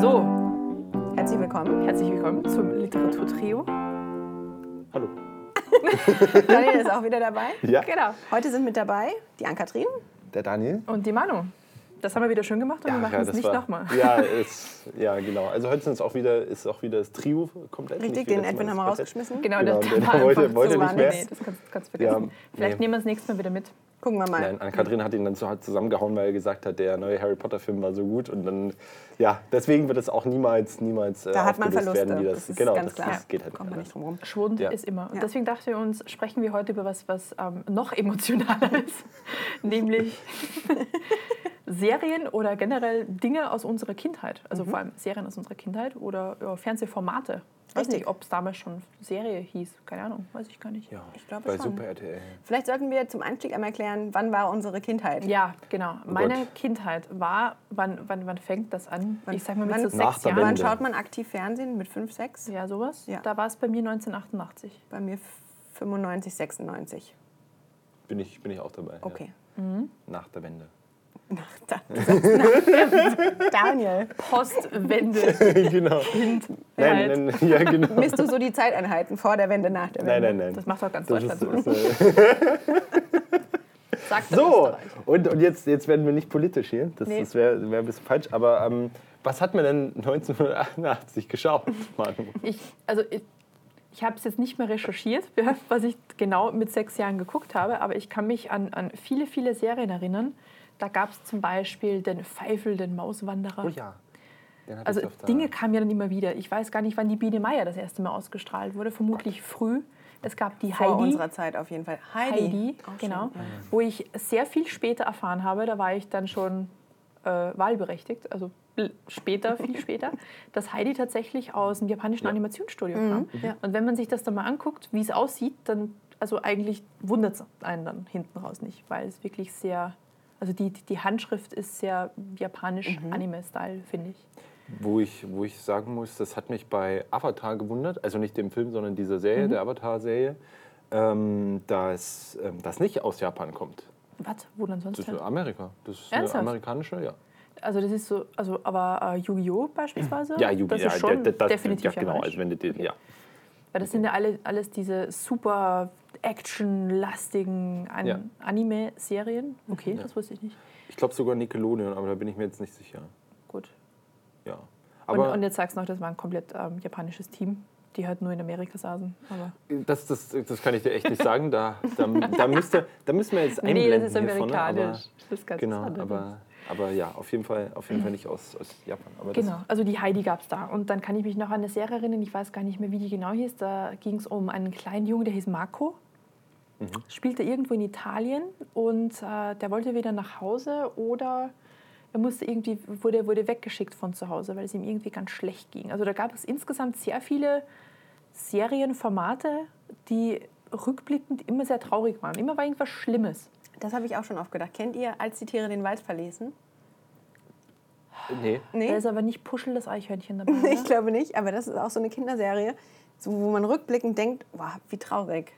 So, Herzlich willkommen. herzlich willkommen zum Literaturtrio. Hallo. Daniel ist auch wieder dabei. Ja, Genau. Heute sind mit dabei die Ann-Kathrin. der Daniel. Und die Manu. Das haben wir wieder schön gemacht und wir machen es das nicht nochmal. Ja, ist, ja, genau. Also heute sind es auch wieder, ist auch wieder das Trio komplett. Richtig, den Edwin haben wir rausgeschmissen. Genau, Genau, das den war wollte- einfach wollte zu nicht mehr. Nee, das kannst, kannst du vergessen. Ja, Vielleicht nee. nehmen wir das nächste Mal wieder mit. Gucken wir mal. Nein, Anne-Kathrin hat ihn dann zusammengehauen, weil er gesagt hat, der neue Harry Potter-Film war so gut. Und dann, ja, deswegen wird es auch niemals, niemals äh, da hat man Verluste. werden, wie das, das ist genau, ganz das, klar. das geht halt Kommt man nicht. nicht drum rum. Schwund Ja. ist immer. Und Ja. deswegen dachten wir uns, sprechen wir heute über was, was ähm, noch emotionaler ist. Nämlich Serien oder generell Dinge aus unserer Kindheit. Also vor allem Serien aus unserer Kindheit oder ja, Fernsehformate. Ich weiß Richtig. nicht, ob es damals schon Serie hieß. Keine Ahnung, weiß ich gar nicht. Ja, Ich glaube bei schon. Super RTL. Vielleicht sollten wir zum Einstieg einmal erklären, wann war unsere Kindheit? Ja, genau. Meine Gott. Kindheit war, wann, wann, wann fängt das an? Wann- ich sag mal mit wann- so sechs Jahren. Wann schaut man aktiv Fernsehen? Mit 5, 6? Ja, sowas. Ja. Da war es bei mir 1988. Bei mir 95, 96. Bin ich, bin ich auch dabei. Okay. Ja. Nach der Wende. Da- Nach- Daniel, Postwende. genau. Kind. Nein, halt. nein, ja, genau. misst du so die Zeiteinheiten vor der Wende, nach der Nein, Wende? nein, nein. Das macht doch ganz Deutschland so. der So, und, und jetzt, jetzt werden wir nicht politisch hier. Das, Nee. das wäre wär ein bisschen falsch. Aber ähm, was hat man denn 1988 geschaut, Manu? Ich, also ich, ich habe es jetzt nicht mehr recherchiert, was ich genau mit sechs Jahren geguckt habe, aber ich kann mich an, an viele, viele Serien erinnern. Da gab es zum Beispiel den Pfeifel, den Mauswanderer. Oh ja. Also Dinge kamen ja dann immer wieder. Ich weiß gar nicht, wann die Biene Meier das erste Mal ausgestrahlt wurde. Vermutlich früh. Es gab die Vor Heidi. unserer Zeit auf jeden Fall. Heidi. Heidi, Auch genau. schön, ja. Wo ich sehr viel später erfahren habe, da war ich dann schon äh, wahlberechtigt, also später, viel später, dass Heidi tatsächlich aus dem japanischen Animationsstudio kam. ja. Und wenn man sich das dann mal anguckt, wie es aussieht, dann, also eigentlich wundert es einen dann hinten raus nicht, weil es wirklich sehr, also die, die Handschrift ist sehr japanisch Anime-Style, finde ich. Wo ich, wo ich sagen muss, das hat mich bei Avatar gewundert, also nicht dem Film, sondern dieser Serie, der Avatar-Serie, ähm, dass ähm, das nicht aus Japan kommt. Was? Wo dann sonst? Das ist denn? Amerika. Das ist eine Ernsthaft? amerikanische, ja. Also das ist so, also aber äh, Yu-Gi-Oh! beispielsweise? Ja, Yu- das ja, ist schon da- da- definitiv ja, genau. Also wenn du den, ja. Weil das sind ja alle, alles diese super actionlastigen An Ja. Anime-Serien. Okay, das wusste ich nicht. Ich glaube sogar Nickelodeon, aber da bin ich mir jetzt nicht sicher. Gut. Ja. Und, Aber und jetzt sagst du noch, das war ein komplett ähm, japanisches Team, die halt nur in Amerika saßen. Aber das, das, das kann ich dir echt nicht sagen. Da, da, da, müsste, da müssen wir jetzt nee, einblenden. nee, das ist hier vorne, amerikanisch. das ist ganz Genau, aber, aber ja, auf jeden Fall, auf jeden Fall nicht aus, aus Japan. Aber Genau, also die Heidi gab es da. Und dann kann ich mich noch an eine Serie erinnern, ich weiß gar nicht mehr, wie die genau hieß. Da ging es um einen kleinen Jungen, der hieß Marco. Spielte irgendwo in Italien und äh, der wollte wieder nach Hause oder er musste irgendwie, wurde, wurde weggeschickt von zu Hause, weil es ihm irgendwie ganz schlecht ging. Also da gab es insgesamt sehr viele Serienformate, die rückblickend immer sehr traurig waren. Immer war irgendwas Schlimmes. Das habe ich auch schon oft gedacht. Kennt ihr, als die Tiere den Wald verließen? Nee. Nee? Da ist aber nicht Puschel das Eichhörnchen dabei. Nee, ich glaube nicht, aber das ist auch so eine Kinderserie, so, wo man rückblickend denkt, wow, wie traurig.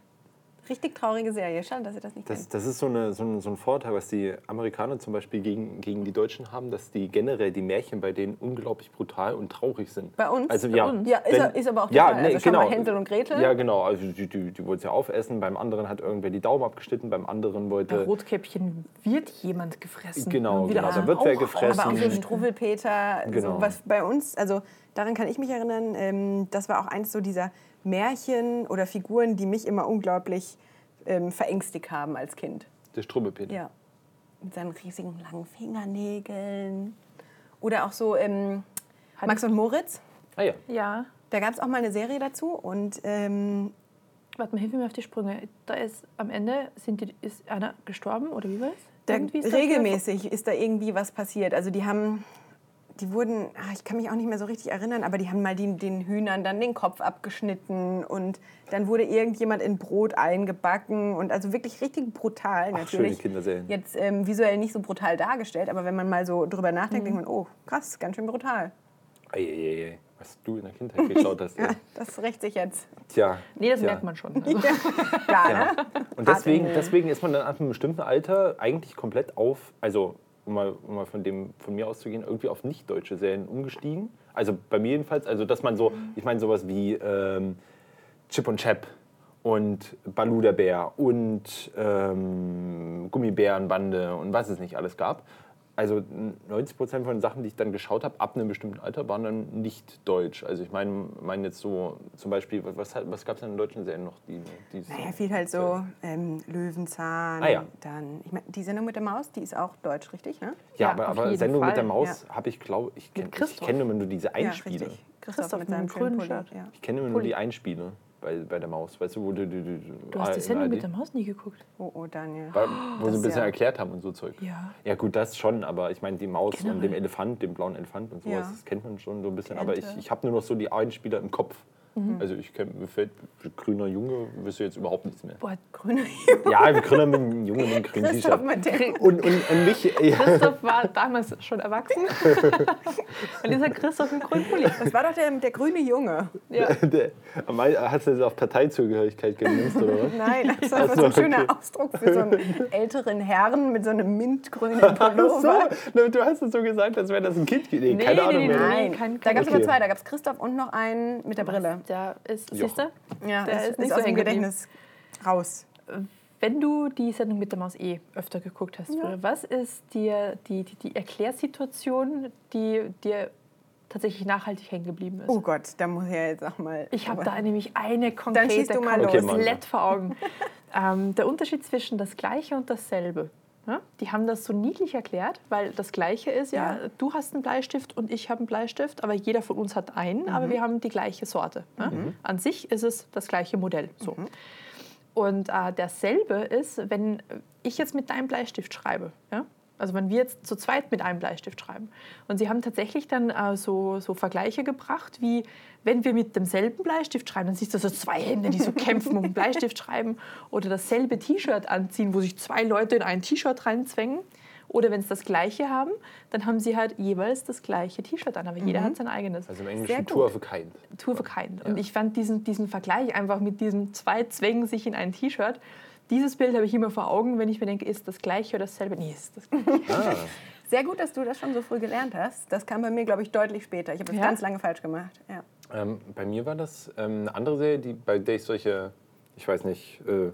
Richtig traurige Serie. Schade, dass ihr das nicht Das, kennt. das ist so, eine, so, ein, so ein Vorteil, was die Amerikaner zum Beispiel gegen, gegen die Deutschen haben, dass die generell die Märchen bei denen unglaublich brutal und traurig sind. Bei uns? Also, Bei ja, uns? Ja, ist, wenn- ist aber auch der ja, Fall. nee, also genau. mal Hänsel und Gretel. Ja, genau. Also die, die, die wollten es ja aufessen, beim anderen hat irgendwer die Daumen abgeschnitten, beim anderen Bei wollte. Rotkäppchen wird jemand gefressen. Genau, genau, da wird wer gefressen. Aber auch so. Struwwelpeter, Genau. so was bei uns, also daran kann ich mich erinnern, ähm, das war auch eins so dieser Märchen oder Figuren, die mich immer unglaublich ähm, verängstigt haben als Kind. Der Strummelpeter. Ja. Mit seinen riesigen langen Fingernägeln. Oder auch so ähm, Max und Moritz. Ah ja. Ja, Da gab es auch mal eine Serie dazu und ähm, warte mal, hilf mir auf die Sprünge. Da ist am Ende sind die, ist einer gestorben oder wie war Irgendwie ist da- regelmäßig ist da irgendwie was passiert. Also die haben, die wurden, ah, ich kann mich auch nicht mehr so richtig erinnern, aber die haben mal den, den Hühnern dann den Kopf abgeschnitten und dann wurde irgendjemand in Brot eingebacken und also wirklich richtig brutal Ach, schöne natürlich. Kinderserien. Jetzt ähm, visuell nicht so brutal dargestellt, aber wenn man mal so drüber nachdenkt, denkt man, oh krass, ganz schön brutal. Eieiei, was du in der Kindheit geschaut hast. Ja, das rächt sich jetzt. Tja. Nee, das tja. merkt man schon. Also, Ja, Ja. ne? Und deswegen, deswegen ist man dann ab einem bestimmten Alter eigentlich komplett auf, also um mal, um mal von, dem, von mir auszugehen, irgendwie auf nicht-deutsche Serien umgestiegen. Also bei mir jedenfalls, also dass man so, ich meine sowas wie ähm, Chip und Chap und Balu der Bär und ähm, Gummibärenbande und was es nicht alles gab. Also 90 Prozent von den Sachen, die ich dann geschaut habe, ab einem bestimmten Alter, waren dann nicht deutsch. Also ich meine mein jetzt so zum Beispiel, was, was gab es denn in deutschen Serien noch? Die, die Naja, viel halt so ähm, Löwenzahn. Ah, ja. Dann, ich meine, die Sendung mit der Maus, die ist auch deutsch, richtig? Ne? Ja, Ja, aber, aber Sendung mit der Fall. Maus habe ich, glaube ich, kenn, ich kenne immer nur diese Einspiele. Ja. Christoph, Christoph mit seinem grünen Pulli. Ja. ich kenne immer nur die Einspiele bei, bei der Maus. Weißt du, wo du, du, du, Du hast Sendung ARD mit der Maus nie geguckt. Oh, oh, Daniel. Weil- Wo sie ein bisschen ja. erklärt haben und so Zeug. Ja. Ja gut, das schon, aber ich meine die Maus und Generell. dem Elefant, dem blauen Elefant und sowas, Ja. das kennt man schon so ein bisschen. Aber ich, ich habe nur noch so die Einspieler im Kopf. Mhm. Also ich kenn, mir fällt grüner Junge, wüsste jetzt überhaupt nichts mehr. Boah, Grüne Ja, ein grüner mit einem Junge mit einem grünen Christoph T-Shirt. Und, und, und mich, ja, Christoph war damals schon erwachsen. Und dieser Christoph im grünen Pulli. Das war doch der, der grüne Junge. Ja. der, hast du das auf Parteizugehörigkeit gemünzt, oder was? Nein, das war so ein schöner okay. Ausdruck für so einen älteren Herrn mit so einem mintgrünen Ach Pullover. so, du hast es so gesagt, als wäre das ein Kind. Nee, Nee, keine nee, Ahnung nee, mehr. Nein, kein- da kein- gab es Okay. immer zwei. Da gab es Christoph und noch einen mit der Brille. Der ist, Jochen. siehst du? Ja, Der das ist ist, nicht aus so dem hängen geblieben. Gedächtnis raus. Wenn du die Sendung mit der Maus eh öfter geguckt hast, früher, was ist dir die, die, die Erklärsituation, die dir tatsächlich nachhaltig hängen geblieben ist? Oh Gott, da muss ich ja jetzt auch mal. Ich habe da nämlich eine konkrete du mal los. Okay, Mann. vor Augen. ähm, der Unterschied zwischen das Gleiche und dasselbe. Ja? Die haben das so niedlich erklärt, weil das Gleiche ist, ja, Ja. du hast einen Bleistift und ich habe einen Bleistift, aber jeder von uns hat einen, Mhm. aber wir haben die gleiche Sorte. Ja? An sich ist es das gleiche Modell. So. Mhm. Und äh, dasselbe ist, wenn ich jetzt mit deinem Bleistift schreibe. Ja? Also wenn wir jetzt zu zweit mit einem Bleistift schreiben. Und sie haben tatsächlich dann äh, so, so Vergleiche gebracht, wie wenn wir mit demselben Bleistift schreiben, dann siehst du so zwei Hände, die so kämpfen um Bleistift schreiben. Oder dasselbe T-Shirt anziehen, wo sich zwei Leute in ein T-Shirt reinzwängen. Oder wenn sie das gleiche haben, dann haben sie halt jeweils das gleiche T-Shirt an. Aber jeder hat sein eigenes. Also im Englischen. Tour of a Kind. Tour of a Kind. Und ich fand diesen, diesen Vergleich einfach mit diesen zwei Zwängen sich in ein T-Shirt. Dieses Bild habe ich immer vor Augen, wenn ich mir denke, ist das gleiche oder dasselbe? Nee, ist das gleiche. Ah, Sehr gut, dass du das schon so früh gelernt hast. Das kam bei mir, glaube ich, deutlich später. Ich habe das Ja? ganz lange falsch gemacht. Ja. ähm, bei mir war das ähm, eine andere Serie, die, bei der ich solche, ich weiß nicht, äh,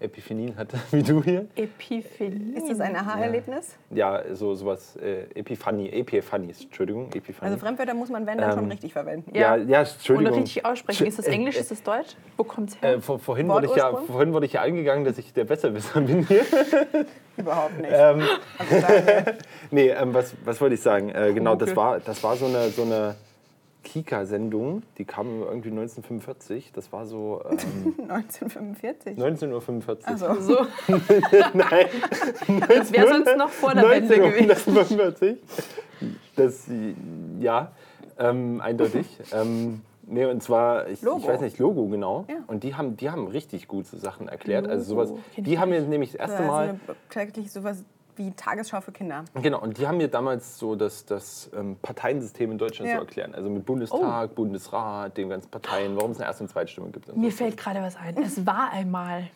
Epiphanien hatte, wie du hier. Epiphanie. Ist das ein Aha-Erlebnis? Ja, so sowas, äh, Epiphanie, Epiphanies, Entschuldigung, Epiphanie. Also Fremdwörter muss man, wenn, dann schon Ähm, richtig verwenden. ja, Ja. ja, Und Entschuldigung. richtig aussprechen. Ist das Äh, Englisch, äh, ist das Deutsch? Wo kommt es her? Äh, vor, vorhin, wurde ich ja, vorhin wurde ich ja eingegangen, dass ich der Besserwisser bin hier. Überhaupt nicht. ähm, Also nee, ähm, was, was wollte ich sagen? Äh, genau, das war, das war so eine, so eine Kika-Sendung, die kam irgendwie 1945. Das war so ähm, 1945. 19.45 Uhr. Also, so. Nein, Das wäre sonst noch vor der Wende gewesen. 1945. Das, ja, ähm, eindeutig. ähm, nee, und zwar, ich, ich weiß nicht, Logo genau. Ja. Und die haben, die haben richtig gute Sachen erklärt. Also Logo, sowas, kenn die haben mir nämlich das erste ist Mal... eine, täglich sowas wie Tagesschau für Kinder. Genau, und die haben mir damals so das, das ähm, Parteiensystem in Deutschland Ja. so erklärt. Also mit Oh. Bundestag, Bundesrat, den ganzen Parteien, warum es eine Erst- und Zweitstimme gibt. Und Mir so. fällt gerade was ein. Es war einmal.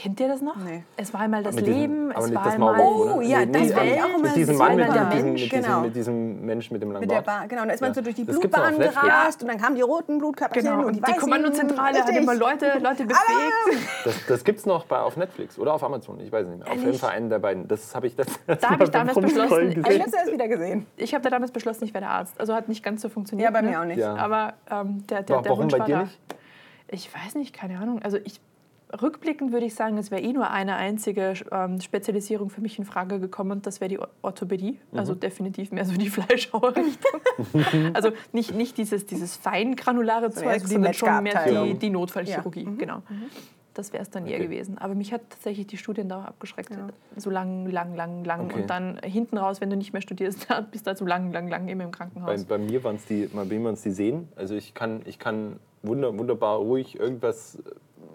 Kennt ihr das noch? Nee. Es war einmal das diesem- Leben, aber es nicht war das einmal. Maulwurf, Oh, ja, das fand ich auch immer Mit diesem. Mann, mit, der mit, diesem, Mensch, mit, diesem, genau. mit diesem Mensch mit dem langen Mit der Bart. Bar, genau. Und da ist man so durch die Das Blutbahn Netflix. gerast und dann kamen die roten Blutkörperchen Genau, und und die die weißen. Kommandozentrale hat immer Leute, Leute befähigt. Das, das gibt es noch bei, auf Netflix oder auf Amazon, ich weiß nicht mehr. Auf jeden? Fall einen der beiden. Das habe ich das Da habe ich damals beschlossen, ich letztes erst wieder gesehen. ich habe da damals beschlossen, ich werde Arzt. Also hat nicht ganz so funktioniert. Ja, bei ne? mir auch nicht. Ja. Aber ähm, der, der, Wa- der warum Wunsch bei war dir da. nicht? Ich weiß nicht, keine Ahnung. Also ich rückblickend würde ich sagen, es wäre eh nur eine einzige ähm, Spezialisierung für mich in Frage gekommen und das wäre die Or- Orthopädie. Also Mhm. definitiv mehr so die Fleischhauerrichtung. also nicht, nicht dieses, dieses feingranulare So eher Zeug, sondern schon mehr die, die Notfallchirurgie. Ja. Mhm. Genau. Das wäre es dann eher Okay. gewesen. Aber mich hat tatsächlich die Studiendauer abgeschreckt. Ja. So lang, lang, lang, lang. Okay. Und dann hinten raus, wenn du nicht mehr studierst, bist du halt so lang, lang, lang immer im Bei, Krankenhaus. bei mir waren es die, bei mir die Sehen. Also ich kann, ich kann wunder, wunderbar ruhig irgendwas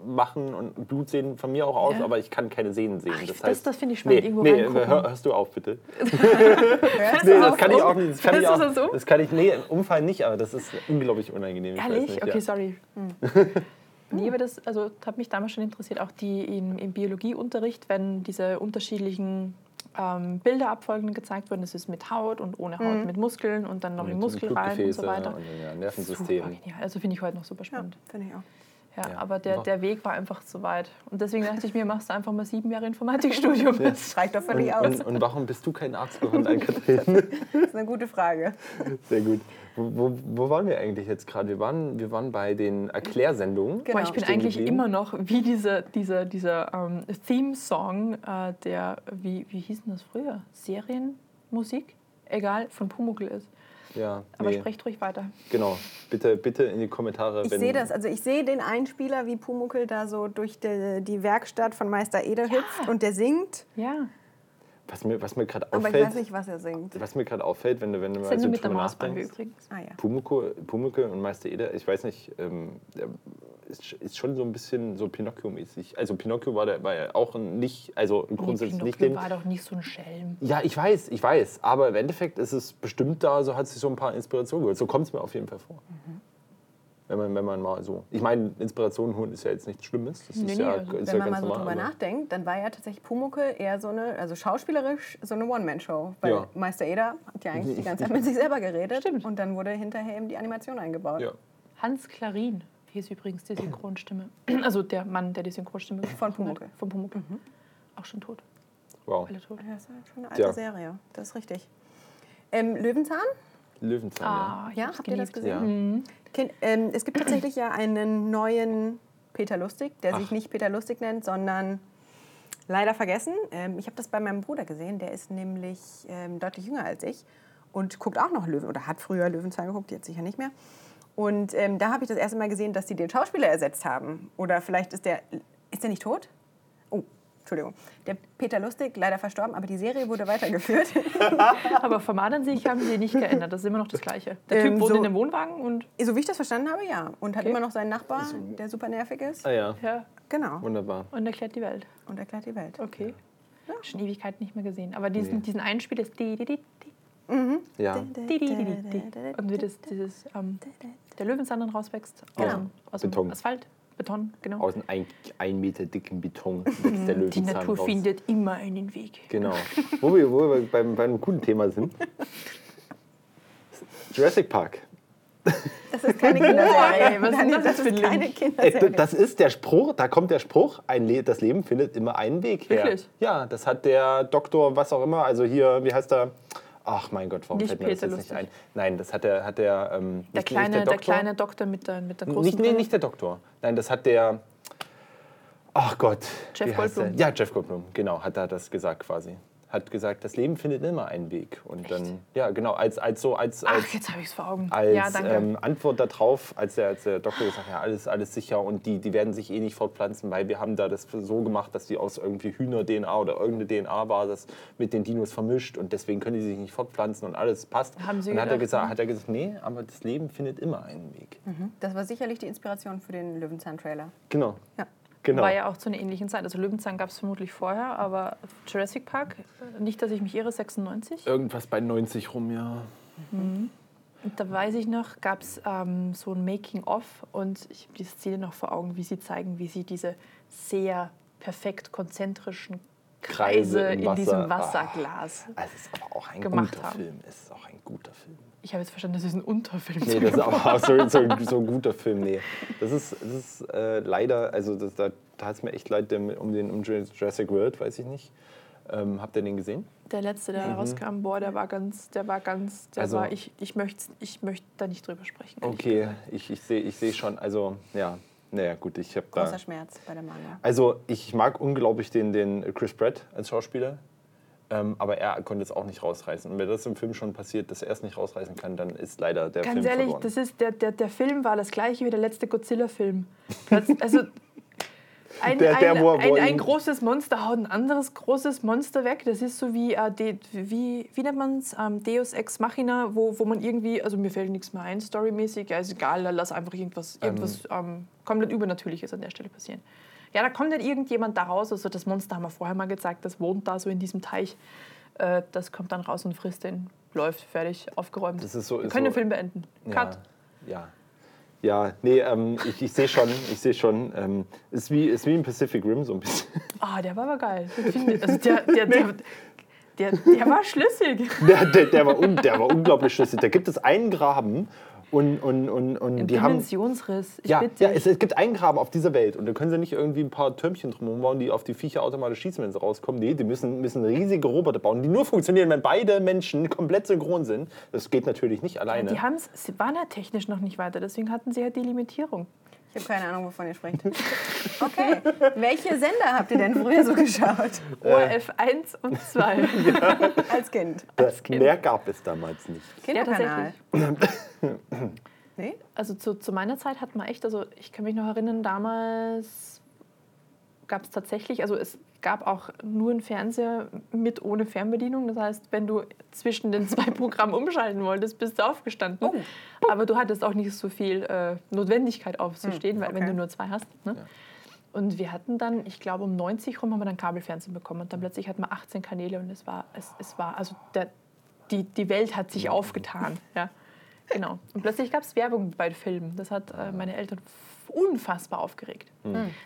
machen und Blut sehen von mir auch aus, Ja. aber ich kann keine Sehnen sehen. Ach, ich- das das- heißt, das finde ich spannend, Nee, irgendwo nee reingucken. hör, hörst du auf, bitte. Nee, das kann ich auch nicht. Das kann ich auch, das um? das kann ich, nee, im Umfall nicht, aber das ist unglaublich unangenehm. Ich weiß Ehrlich? nicht, Okay, ja. sorry. Nee, aber das also, hat mich damals schon interessiert, auch die im, im Biologieunterricht, wenn diese unterschiedlichen ähm, Bilderabfolgen gezeigt wurden. Es ist mit Haut und ohne Haut, mit Muskeln und dann noch in Mit Muskel rein und so weiter. Und ja, Super Nervensystem. genial. Also finde ich heute noch super Ja, spannend. finde ich auch. Ja, Ja. aber der, der Weg war einfach zu weit. Und deswegen dachte ich mir, machst du einfach mal sieben Jahre Informatikstudium. Das reicht doch Und, völlig aus. und, und warum bist du kein Arzt geworden, Ann-Kathrin? Das ist eine gute Frage. Sehr gut. Wo, wo, wo waren wir eigentlich jetzt gerade? Wir waren, wir waren bei den Erklärsendungen. Genau. Boah, ich bin eigentlich geblieben. immer noch wie dieser, dieser, dieser ähm, Theme-Song äh, der, wie, wie hieß denn das früher? Serienmusik? Egal, von Pumuckl ist. Ja, Aber nee, sprecht ruhig weiter. genau. Bitte, bitte in die Kommentare. Ich sehe das, also ich sehe den Einspieler, wie Pumuckel da so durch die, die Werkstatt von Meister Eder hüpft und der singt, Ja, Was mir, was mir gerade aber ich auffällt, weiß nicht, was er singt. was mir gerade auffällt, wenn du, wenn du mal so drüber nachdenkst. Ah ja. Pumuckl, Pumuckl und Meister Eder, ich weiß nicht, ähm, ist, ist schon so ein bisschen so Pinocchio-mäßig. Also Pinocchio war, der, war ja auch nicht, also grundsätzlich nicht Pinocchio den... war doch nicht so ein Schelm. Ja, ich weiß, ich weiß. Aber im Endeffekt ist es bestimmt da, so hat sich so ein paar Inspirationen geholt. So kommt es mir auf jeden Fall vor. Mhm. Wenn, man, wenn man mal so. Ich meine, Inspirationen holen ist ja jetzt nichts Schlimmes. Das Nee, ist nee, ja, ist Wenn ja man mal so normal. drüber nachdenkt, dann war ja tatsächlich Pumuckel eher so eine, also schauspielerisch so eine One-Man-Show. Weil Ja. Meister Eder hat ja eigentlich die ganze Zeit mit sich selber geredet. Stimmt. Und dann wurde hinterher eben die Animation eingebaut. Ja. Hans Klarin hieß übrigens die Synchronstimme. Also der Mann, der die Synchronstimme Von. Pumuckl. Von Pumuckl. Auch schon tot. Wow. Alle tot. Das ist schon eine alte Ja. Serie, das ist richtig. Ähm, Löwenzahn? Löwenzahn, Ah, Ja, habt ihr das gesehen? ja. Ken- ähm, es gibt tatsächlich ja einen neuen Peter Lustig, der sich Ach. nicht Peter Lustig nennt, sondern leider vergessen. Ähm, ich habe das bei meinem Bruder gesehen, der ist nämlich ähm, deutlich jünger als ich und guckt auch noch Löwen oder hat früher Löwenzahn geguckt, jetzt sicher nicht mehr. Und ähm, da habe ich das erste Mal gesehen, dass die den Schauspieler ersetzt haben. Oder vielleicht ist der, ist der nicht tot? Entschuldigung. Der Peter Lustig, leider verstorben, aber die Serie wurde weitergeführt. Aber vom sich haben sie nicht geändert. Das ist immer noch das Gleiche. Der Typ Ähm, wohnt so- in einem Wohnwagen und so wie ich das verstanden habe, ja. Und hat Okay. immer noch seinen Nachbar, der super nervig ist. Ah ja, ja, Genau. wunderbar. und erklärt die Welt. Und erklärt die Welt. Okay. Schon Ewigkeit nicht mehr gesehen. Aber diesen, Nee. diesen Einspiel ist di, di, di, di, Ja. Und wie das, dieses, ähm, der Löwenzahn dann rauswächst aus, Genau. dem, aus dem Beton. Asphalt, Beton, genau. Aus einem ein, ein Meter dicken Beton wächst der Die Löwenzahn Natur raus. findet immer einen Weg. Genau. Wo wir, wo wir beim, bei einem guten Thema sind. Jurassic Park. Das ist keine Kinderserie. was ist denn das das für ein ist keine? Äh, Kinderserie. Das ist der Spruch, da kommt der Spruch, ein Le das Leben findet immer einen Weg her. Wirklich? Ja, das hat der Doktor, was auch immer, also hier, wie heißt er? Ach mein Gott, warum Nicht fällt mir das Peter jetzt nicht ein? Nein, das hat der, hat der, ähm, Der nicht, kleine, nicht der der, Doktor. kleine Doktor mit der, mit der großen nicht, nee, nicht der Doktor. Nein, das hat der, ach Gott. Jeff der? Goldblum. Ja, Jeff Goldblum, genau, hat er das gesagt quasi. Hat gesagt, das Leben findet immer einen Weg. Und dann, ja, genau, als, als so, als, als Ach, jetzt habe ich es vor Augen. als ja, ähm, Antwort darauf, als der, als der Doktor gesagt hat, ja, alles, alles sicher und die, die werden sich eh nicht fortpflanzen, weil wir haben da das so gemacht, dass die aus irgendwie Hühner-DNA oder irgendeine DNA war, das mit den Dinos vermischt und deswegen können die sich nicht fortpflanzen und alles passt. Haben sie und hat er, gesagt, ne? hat er gesagt, nee, aber das Leben findet immer einen Weg. Das war sicherlich die Inspiration für den Löwenzahn-Trailer. Genau. Ja. Genau. War ja auch zu einer ähnlichen Zeit. Also Löwenzahn gab es vermutlich vorher, aber Jurassic Park, nicht, dass ich mich irre, 96. Irgendwas bei 90 rum, ja. Und da weiß ich noch, gab es ähm, so ein Making-of und ich habe die Szene noch vor Augen, wie sie zeigen, wie sie diese sehr perfekt konzentrischen Kreise, Kreise in Wasser. diesem. Wasserglas. Also es ist aber auch ein Gemacht guter haben. Film. Es ist auch ein guter Film. Ich habe jetzt verstanden, das ist ein Unterfilm. Nee, das ist aber auch so, so, so ein guter Film. Nee. Das ist, das ist äh, leider, also das, da, da hat es mir echt leid um den um Jurassic World, weiß ich nicht. Ähm, habt ihr den gesehen? Der letzte, der rauskam, boah, der war ganz, der war ganz, der Mhm. Also- war, ich, ich möchte ich möcht da nicht drüber sprechen. Okay, ich, ich sehe ich seh schon, also ja, naja gut, ich habe Großer da... Schmerz bei der Manga. Also ich mag unglaublich den, den Chris Pratt als Schauspieler, ähm, aber er konnte es auch nicht rausreißen. Und wenn das im Film schon passiert, dass er es nicht rausreißen kann, dann ist leider der Ganz Film ehrlich, verloren. das ist, der, der, der Film war das gleiche wie der letzte Godzilla-Film. Also ein, Der- der, ein, ein, ein großes Monster haut ein anderes großes Monster weg. Das ist so wie, äh, de, wie, wie nennt man es, ähm, Deus Ex Machina, wo, wo man irgendwie, also mir fällt nichts mehr ein, storymäßig, ja ist egal, lass einfach irgendwas, irgendwas ähm, komplett Übernatürliches an der Stelle passieren. Ja, da kommt nicht irgendjemand da raus, also das Monster haben wir vorher mal gezeigt, das wohnt da so in diesem Teich. Äh, das kommt dann raus und frisst den, läuft, fertig, aufgeräumt. Das ist so- wir ist können so- den Film beenden. Cut. Ja, ja. Ja, nee, ähm, ich, ich sehe schon, ich sehe schon, ähm, ist wie, ist wie im Pacific Rim so ein bisschen. Ah, der war aber geil. Also der, der, der, Der, der war schlüssig. Der, der, der, war un, der war unglaublich schlüssig. Da gibt es einen Graben und, und, und, und Ein die haben. Dimensionsriss. Ich Ja, ja es, es gibt einen Graben auf dieser Welt und da können sie nicht irgendwie ein paar Türmchen drumherum bauen, die auf die Viecher automatisch schießen, wenn sie rauskommen. Nee, die müssen, müssen riesige Roboter bauen, die nur funktionieren, wenn beide Menschen komplett synchron sind. Das geht natürlich nicht alleine. Die haben's, sie waren ja technisch noch nicht weiter, deswegen hatten sie halt die Limitierung. Ich habe keine Ahnung, wovon ihr sprecht. Okay. Welche Sender habt ihr denn früher so geschaut? ORF 1 und 2. Als Kind? Das Kind. Mehr gab es damals nicht. Kinderkanal. nee? Also zu, zu meiner Zeit hat man echt, also ich kann mich noch erinnern, damals gab es tatsächlich, also es gab auch nur einen Fernseher mit ohne Fernbedienung. Das heißt, wenn du zwischen den zwei Programmen umschalten wolltest, bist du aufgestanden. Oh. Aber du hattest auch nicht so viel äh, Notwendigkeit aufzustehen, weil wenn okay. du nur zwei hast. Ne? Und wir hatten dann, ich glaube um 90 rum haben wir dann Kabelfernsehen bekommen und dann plötzlich hatten wir 18 Kanäle und es war, es, es war, also der, die, die Welt hat sich aufgetan. Ja. Genau. Und plötzlich gab es Werbung bei Filmen. Das hat äh, meine Eltern unfassbar aufgeregt.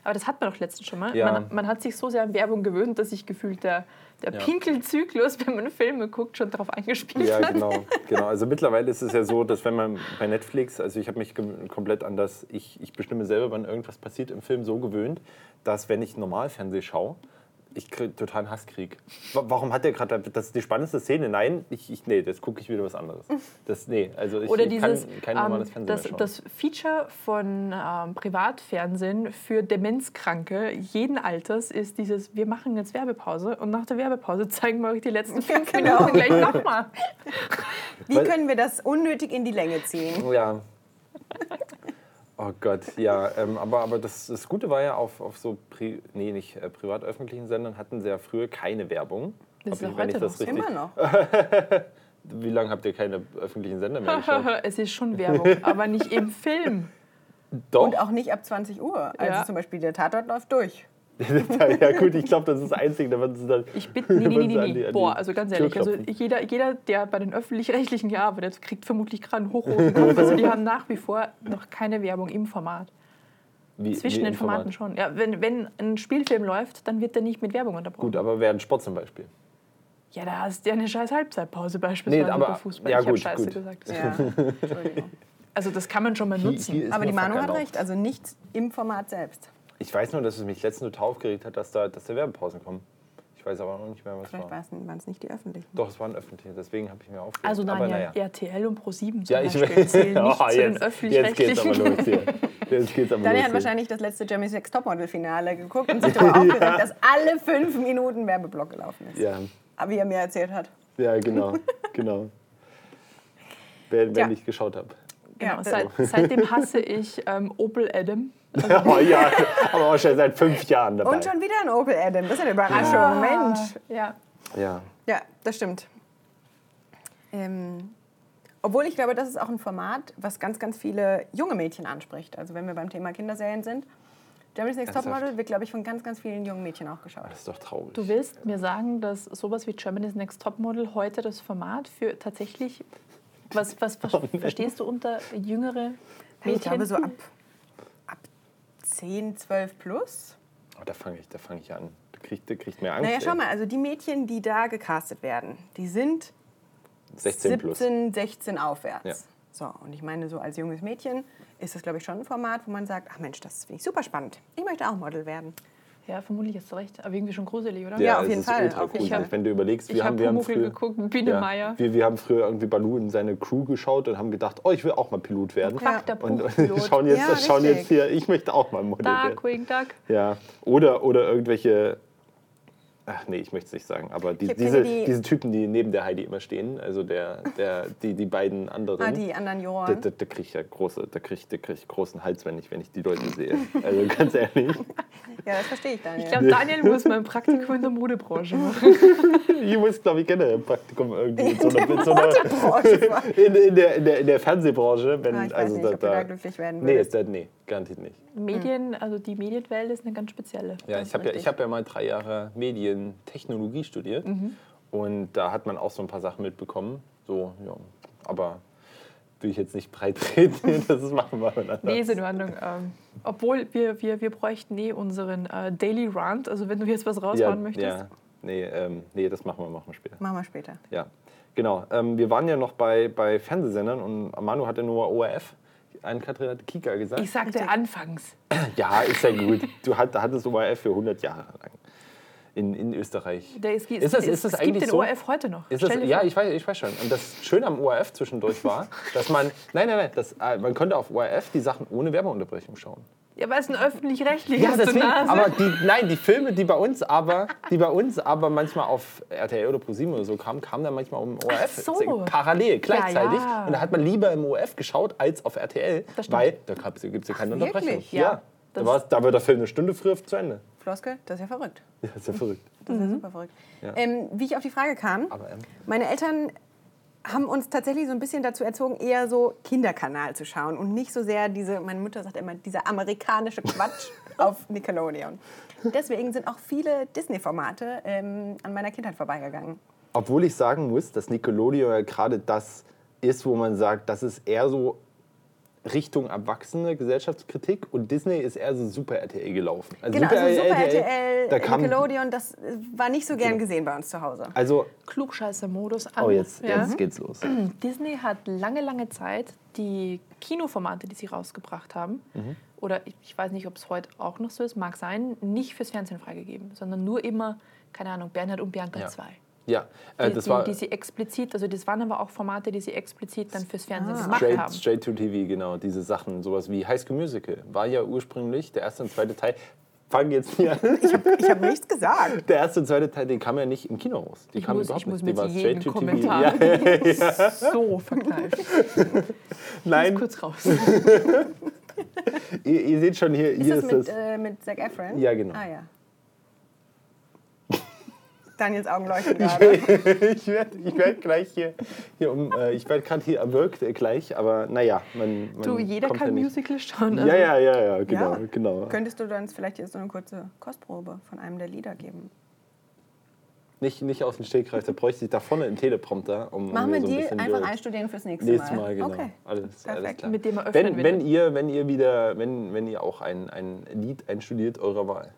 Aber das hat man doch letztens schon mal. Ja. Man, man hat sich so sehr an Werbung gewöhnt, dass sich gefühlt der, der Ja. Pinkelzyklus, wenn man Filme guckt, schon darauf eingespielt Ja, hat. genau, genau. Also mittlerweile ist es ja so, dass wenn man bei Netflix, also ich habe mich komplett an das, ich, ich bestimme selber, wann irgendwas passiert im Film, so gewöhnt, dass wenn ich Normalfernseh schaue, ich kriege totalen Hasskrieg. Wa- Warum hat der gerade, das ist die spannendste Szene? Nein, ich, ich, nee, das gucke ich wieder was anderes. Das, nee, also ich, Oder dieses, kann kein normales ähm, Fernsehen das, mehr schauen. das Feature von ähm, Privatfernsehen für Demenzkranke jeden Alters ist dieses, wir machen jetzt Werbepause und nach der Werbepause zeigen wir euch die letzten fünf genau. Minuten gleich nochmal. Wie können wir das unnötig in die Länge ziehen? Ja. Oh Gott, ja, ähm, aber, aber das, das Gute war ja, auf, auf so, Pri nee, nicht äh, privat-öffentlichen Sendern hatten sie ja früher keine Werbung. Das ist ich heute das noch Immer noch. Wie lange habt ihr keine öffentlichen Sender mehr geschaut? es ist schon Werbung, aber nicht im Film. Doch. Und auch nicht ab 20 Uhr. Also Ja. zum Beispiel der Tatort läuft durch. ja gut, ich glaube, das ist das Einzige. Da würden sie dann, Ich bitte, nee, nee, nee, nee, Boah, also ganz ehrlich, also jeder, jeder, der bei den Öffentlich-Rechtlichen hier arbeitet, kriegt vermutlich gerade einen hochroten Kopf. Also die haben nach wie vor noch keine Werbung im Format. Wie, Zwischen wie den Format. Formaten schon. Ja, wenn, wenn ein Spielfilm läuft, dann wird der nicht mit Werbung unterbrochen. Gut, aber während Sport zum Beispiel. Ja, da hast du ja eine scheiß Halbzeitpause beispielsweise Nee, aber- bei Fußball. ja, ich habe gut, Scheiße gut. gesagt. Ja. Entschuldigung. Also das kann man schon mal Hier- nutzen. hier ist Aber die Manu hat recht, also nichts im Format selbst. Ich weiß nur, dass es mich letztens total aufgeregt hat, dass da, dass da Werbepausen kommen. Ich weiß aber noch nicht mehr, was Vielleicht war. waren es nicht die öffentlichen. Doch, es waren öffentliche, deswegen habe ich mir aufgeregt. Also aber Daniel, naja. RTL und Pro7 zum Ja, ich Beispiel zählen nicht Oh, zu den jetzt, jetzt geht's aber öffentlich-rechtlichen. los hier. Jetzt geht's aber Daniel los hat wahrscheinlich das letzte Jeremy Sex Topmodel-Finale geguckt und sich darüber aufgeregt, dass alle fünf Minuten Werbeblock gelaufen ist. Ja, Aber wie er mir erzählt hat. ja, genau, genau. Wer, wer Ja. nicht geschaut hat. Genau, Ja, seit, seitdem hasse ich ähm, Opel Adam. Oh ja, aber auch schon seit fünf Jahren dabei. Und schon wieder ein Opel Adam. Das ist eine Überraschung. Mensch. Ja. Ja. Ja, das stimmt. Ähm, obwohl ich glaube, das ist auch ein Format, was ganz, ganz viele junge Mädchen anspricht. Also wenn wir beim Thema Kinderserien sind. Germany's Next? Topmodel wird, glaube ich, von ganz, ganz vielen jungen Mädchen auch geschaut. Das ist doch traurig. Du willst mir sagen, dass sowas wie Germany's Next Topmodel heute das Format für tatsächlich, was, was, was verstehst du unter jüngere Mädchen? Ich glaube, so ab 10, 12 plus. Oh, da fange ich, da fang ich an. Kriegt, da kriegt mir Angst. Naja, schau ey. mal, also die Mädchen, die da gecastet werden, die sind 16 plus. 17, 16 aufwärts. Ja. So, und ich meine, so als junges Mädchen ist das, glaube ich, schon ein Format, wo man sagt, ach Mensch, das finde ich super spannend. Ich möchte auch Model werden. Ja, vermutlich hast du recht. Aber irgendwie schon gruselig, oder? Ja, auf es jeden ist Fall, ultra auf gruselig, Fall. wenn du überlegst, wir habe haben, wir haben früher, geguckt, ja, wir, wir haben früher irgendwie Baloo in seine Crew geschaut und haben gedacht, oh, ich will auch mal Pilot werden. Der Und Buchpilot. schauen jetzt, Ja, schauen jetzt hier, ich möchte auch mal Model werden. Darkwing Duck. Ja. Oder, oder irgendwelche. Ach nee, ich möchte es nicht sagen, aber die, diese, die- diese Typen, die neben der Heidi immer stehen, also der, der, die, die beiden anderen. Ah, die anderen da, Juroren. da, da kriege ich ja große, da krieg, ich- da krieg ich großen Hals, wenn ich, wenn ich die Leute sehe. Also ganz ehrlich. Ja, das verstehe ich, Daniel. Ich glaube, Daniel muss mal ein Praktikum in der Modebranche machen. Ich muss, glaube ich, gerne ein Praktikum irgendwie in so einer, in, so einer, in, in, der, in, der, in der Fernsehbranche. Wenn, Ah, ich weiß also nicht, da, ob du da da, glücklich werden nee, ist da, nee, garantiert nicht. Medien, also die Medienwelt ist eine ganz spezielle. Ja, ich ist habe ja, ich hab ja mal drei Jahre Medientechnologie studiert und da hat man auch so ein paar Sachen mitbekommen. So, ja, aber will ich jetzt nicht breit reden, das machen wir miteinander. Nee, ist in Ordnung. Ähm, obwohl wir, wir, wir bräuchten eh unseren äh, Daily Rant. Also wenn du jetzt was raushauen ja, möchtest. ja. nee, ähm, nee, das machen wir, machen wir später. Machen wir später. Ja, genau. Ähm, wir waren ja noch bei, bei Fernsehsendern und Manu hatte nur ORF. Ann-Kathrin hat Kika gesagt. Ich sagte anfangs. ja, ist ja gut. Du hat, hattest ORF für 100 Jahre lang in, in Österreich. Der ist, Ist das- ist das es eigentlich gibt den so? ORF heute noch. Ist das, ja, ich weiß, ich weiß schon. Und das Schöne am ORF zwischendurch war, dass man, nein, nein, nein, das, äh, man konnte auf ORF die Sachen ohne Werbeunterbrechung schauen. Ja, weil es ein öffentlich-rechtliches Ja, deswegen, Nase. aber die, nein, die Filme, die bei uns aber, die bei uns aber manchmal auf RTL oder ProSieben oder so kamen, kamen dann manchmal um ORF Ach so. parallel, gleichzeitig. ja. Und da hat man lieber im ORF geschaut als auf RTL, Das weil da gibt es ja keine Ach, Unterbrechung. wirklich? Ja, da, Das- war's, da wird der Film eine Stunde früher zu Ende. Floskel, das ist ja verrückt. Ja, ist ja verrückt. Das ist ja super verrückt. Ja. Ähm, wie ich auf die Frage kam, Aber ähm, meine Eltern haben uns tatsächlich so ein bisschen dazu erzogen, eher so Kinderkanal zu schauen und nicht so sehr diese, meine Mutter sagt immer, dieser amerikanische Quatsch auf Nickelodeon. Deswegen sind auch viele Disney-Formate ähm, an meiner Kindheit vorbeigegangen. Obwohl ich sagen muss, dass Nickelodeon ja gerade das ist, wo man sagt, das ist eher so Richtung erwachsene Gesellschaftskritik und Disney ist eher so Super RTL gelaufen. Genau, also Super RTL, da kam, Nickelodeon, das war nicht so gern gesehen bei uns zu Hause. Also, Klugscheißer-Modus an. oh, jetzt, ja. jetzt geht's los. Disney hat lange, lange Zeit die Kinoformate, die sie rausgebracht haben, Mhm. oder ich, ich weiß nicht, ob es heute auch noch so ist, mag sein, nicht fürs Fernsehen freigegeben, sondern nur immer, keine Ahnung, Bernhard und Bianca Ja. 2. Ja, äh, Die, das die, war die sie explizit, also das waren aber auch Formate, die sie explizit dann fürs Fernsehen Ah. gemacht straight, haben. straight to TV, genau, diese Sachen. Sowas wie High School Musical war ja ursprünglich der erste und zweite Teil. Fangen jetzt hier an. Ich habe nichts gesagt. Der erste und zweite Teil, den kam ja nicht im Kino raus. Die Ich kamen muss, überhaupt ich muss nicht. mit Die war jedem Kommentar TV. Ja, so verkneifen. nein, Kurz raus. ihr, ihr seht schon hier, Ist hier das ist mit, das. äh, mit Zac Efron? Ja, genau. Ah ja. Daniels Augen leuchten gerade. ich werde ich werd gleich hier, hier um, äh, ich werde gerade hier erwürgt äh, gleich, aber naja, man, man Du, jeder kann ja. Musical schauen. Ja, ja, ja, ja, genau, Ja. genau. Könntest du uns vielleicht jetzt so eine kurze Kostprobe von einem der Lieder geben? Nicht, nicht aus dem Stegreif, da bräuchte ich da vorne einen Teleprompter, um, Machen wir so ein die einfach einstudieren fürs nächste, Nächstes Mal, genau. Okay. Alles, alles Perfekt. klar. Mit dem er wenn, wenn will. ihr, wenn ihr wieder, wenn, wenn ihr auch ein, ein Lied einstudiert eurer Wahl,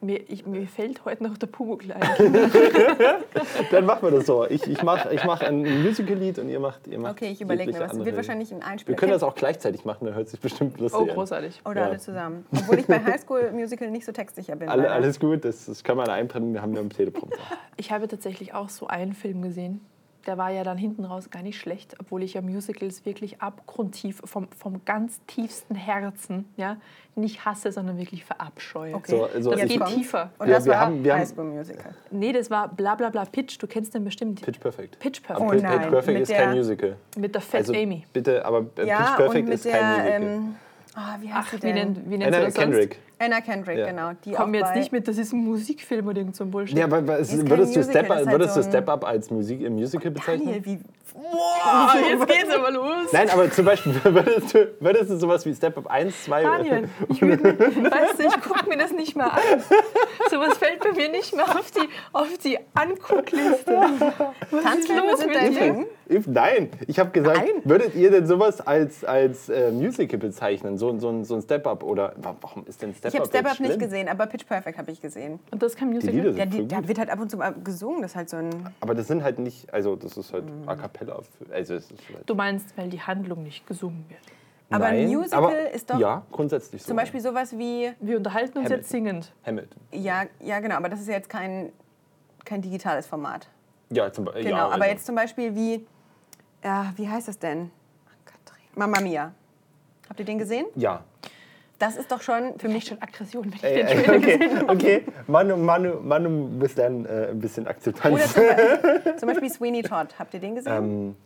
Mir, ich, mir fällt heute noch der Pumuckl ein. dann machen wir das so. Ich, ich mache ich mach ein Musical-Lied und ihr macht, ihr macht Okay, ich überlege mir was. andere. Wird wahrscheinlich ein Wir Einspieler. können das auch gleichzeitig machen, dann hört sich bestimmt lustig Oh, an. großartig. Oder Ja. alle zusammen. Obwohl ich bei Highschool Musical nicht so textsicher bin. Alle, alles gut, das, das kann man einbrennen, wir haben ja einen Teleprompter. Ich habe tatsächlich auch so einen Film gesehen. Der war ja dann hinten raus gar nicht schlecht, obwohl ich ja Musicals wirklich abgrundtief, vom, vom ganz tiefsten Herzen, ja, nicht hasse, sondern wirklich verabscheue. Okay. So, also Das geht tiefer. Und Ja, das wir war haben- wir haben- Highschool Musical. Nee, das war bla bla bla Pitch, du kennst den bestimmt. Pitch Perfect. Pitch Aber Perfect. Oh Pitch, nein, Pitch Perfect mit ist der- kein Musical. Mit der Fat Also Amy. bitte, aber äh, Ja, Pitch Perfect und mit ist der, kein Musical. ähm, ah, wie heißt Ach, wie denn? nennt, wie nennt Anna Kendrick. sonst? Anna Kendrick, Ja. genau. Die Komm auch jetzt nicht mit, das ist ein Musikfilm oder irgend so ein Bullshit. Ja, aber, aber würdest, du Step, halt würdest so du Step Up als Musik, im Musical bezeichnen? Daniel, wie, Boah, jetzt geht's aber los. Nein, aber zum Beispiel würdest du, würdest du sowas wie Step Up 1, 2 Daniel, ich würde, weißt du, ich gucke mir das nicht mehr an. Sowas fällt bei mir nicht mehr auf die, auf die Anguckliste. Was ist Tanzfilme los mit dir? Ding? If, nein, ich habe gesagt, Nein. würdet ihr denn sowas als, als äh, Musical bezeichnen? So, so, ein- so ein Step Up oder wa- warum ist denn Step Ich habe Up Step jetzt Up nicht gesehen, aber Pitch Perfect habe ich gesehen. Und das ist kein Die Musical? Lieder sind Ja, die, da wird halt ab und zu mal gesungen, das ist halt so ein... Aber das sind halt nicht, also das ist halt Mhm. A Cappella. Für, also es ist halt, Du meinst, weil die Handlung nicht gesungen wird. Aber ein Nein, Musical aber ist doch Ja, grundsätzlich so. zum Beispiel sowas wie... Wir unterhalten uns Hamilton. jetzt singend. Hamilton. Ja, ja, genau, aber das ist ja jetzt kein, kein digitales Format. Ja, zum Beispiel. Genau, ja, aber also, jetzt zum Beispiel wie... Ja, wie heißt das denn? Mamma Mia. Habt ihr den gesehen? Ja. Das ist doch schon für mich schon Aggression, wenn ich den Trailer gesehen okay, okay. Manu, Manu, Manu muss lernen, äh, ein bisschen Oder Akzeptanz. zum, Beispiel, zum Beispiel Sweeney Todd. Habt ihr den gesehen? Ähm,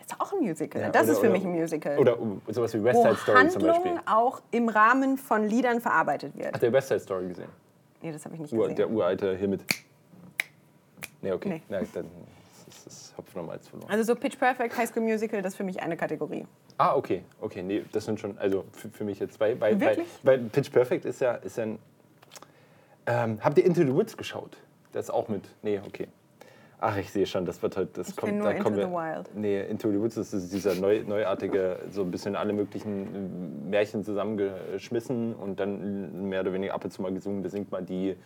ist doch auch ein Musical. ja, das oder- ist für oder- mich ein Musical. Oder sowas wie West Side Story zum Beispiel. Handlung auch im Rahmen von Liedern verarbeitet wird. Habt ihr West Side Story gesehen? Nee, das habe ich nicht Ur, gesehen. der uralte hier mit. Nee, okay. Nee. Na, dann ist das Hopfen am Malz verloren. Also so Pitch Perfect, High School Musical, das ist für mich eine Kategorie. Ah, okay. Okay, nee, das sind schon, also für, für mich jetzt zwei. Weil, weil, Wirklich? weil Pitch Perfect ist ja, ist ja ein. Ähm, habt ihr Into the Woods geschaut? Das ist auch mit. Nee, okay. Ach, ich sehe schon, das wird heute. Das Ich kommt, kenn nur da kommen Into wir, the Wild. Nee, Into the Woods das ist dieser neu, neuartige, so ein bisschen alle möglichen äh, Märchen zusammengeschmissen und dann mehr oder weniger ab und zu mal gesungen. Da singt man die,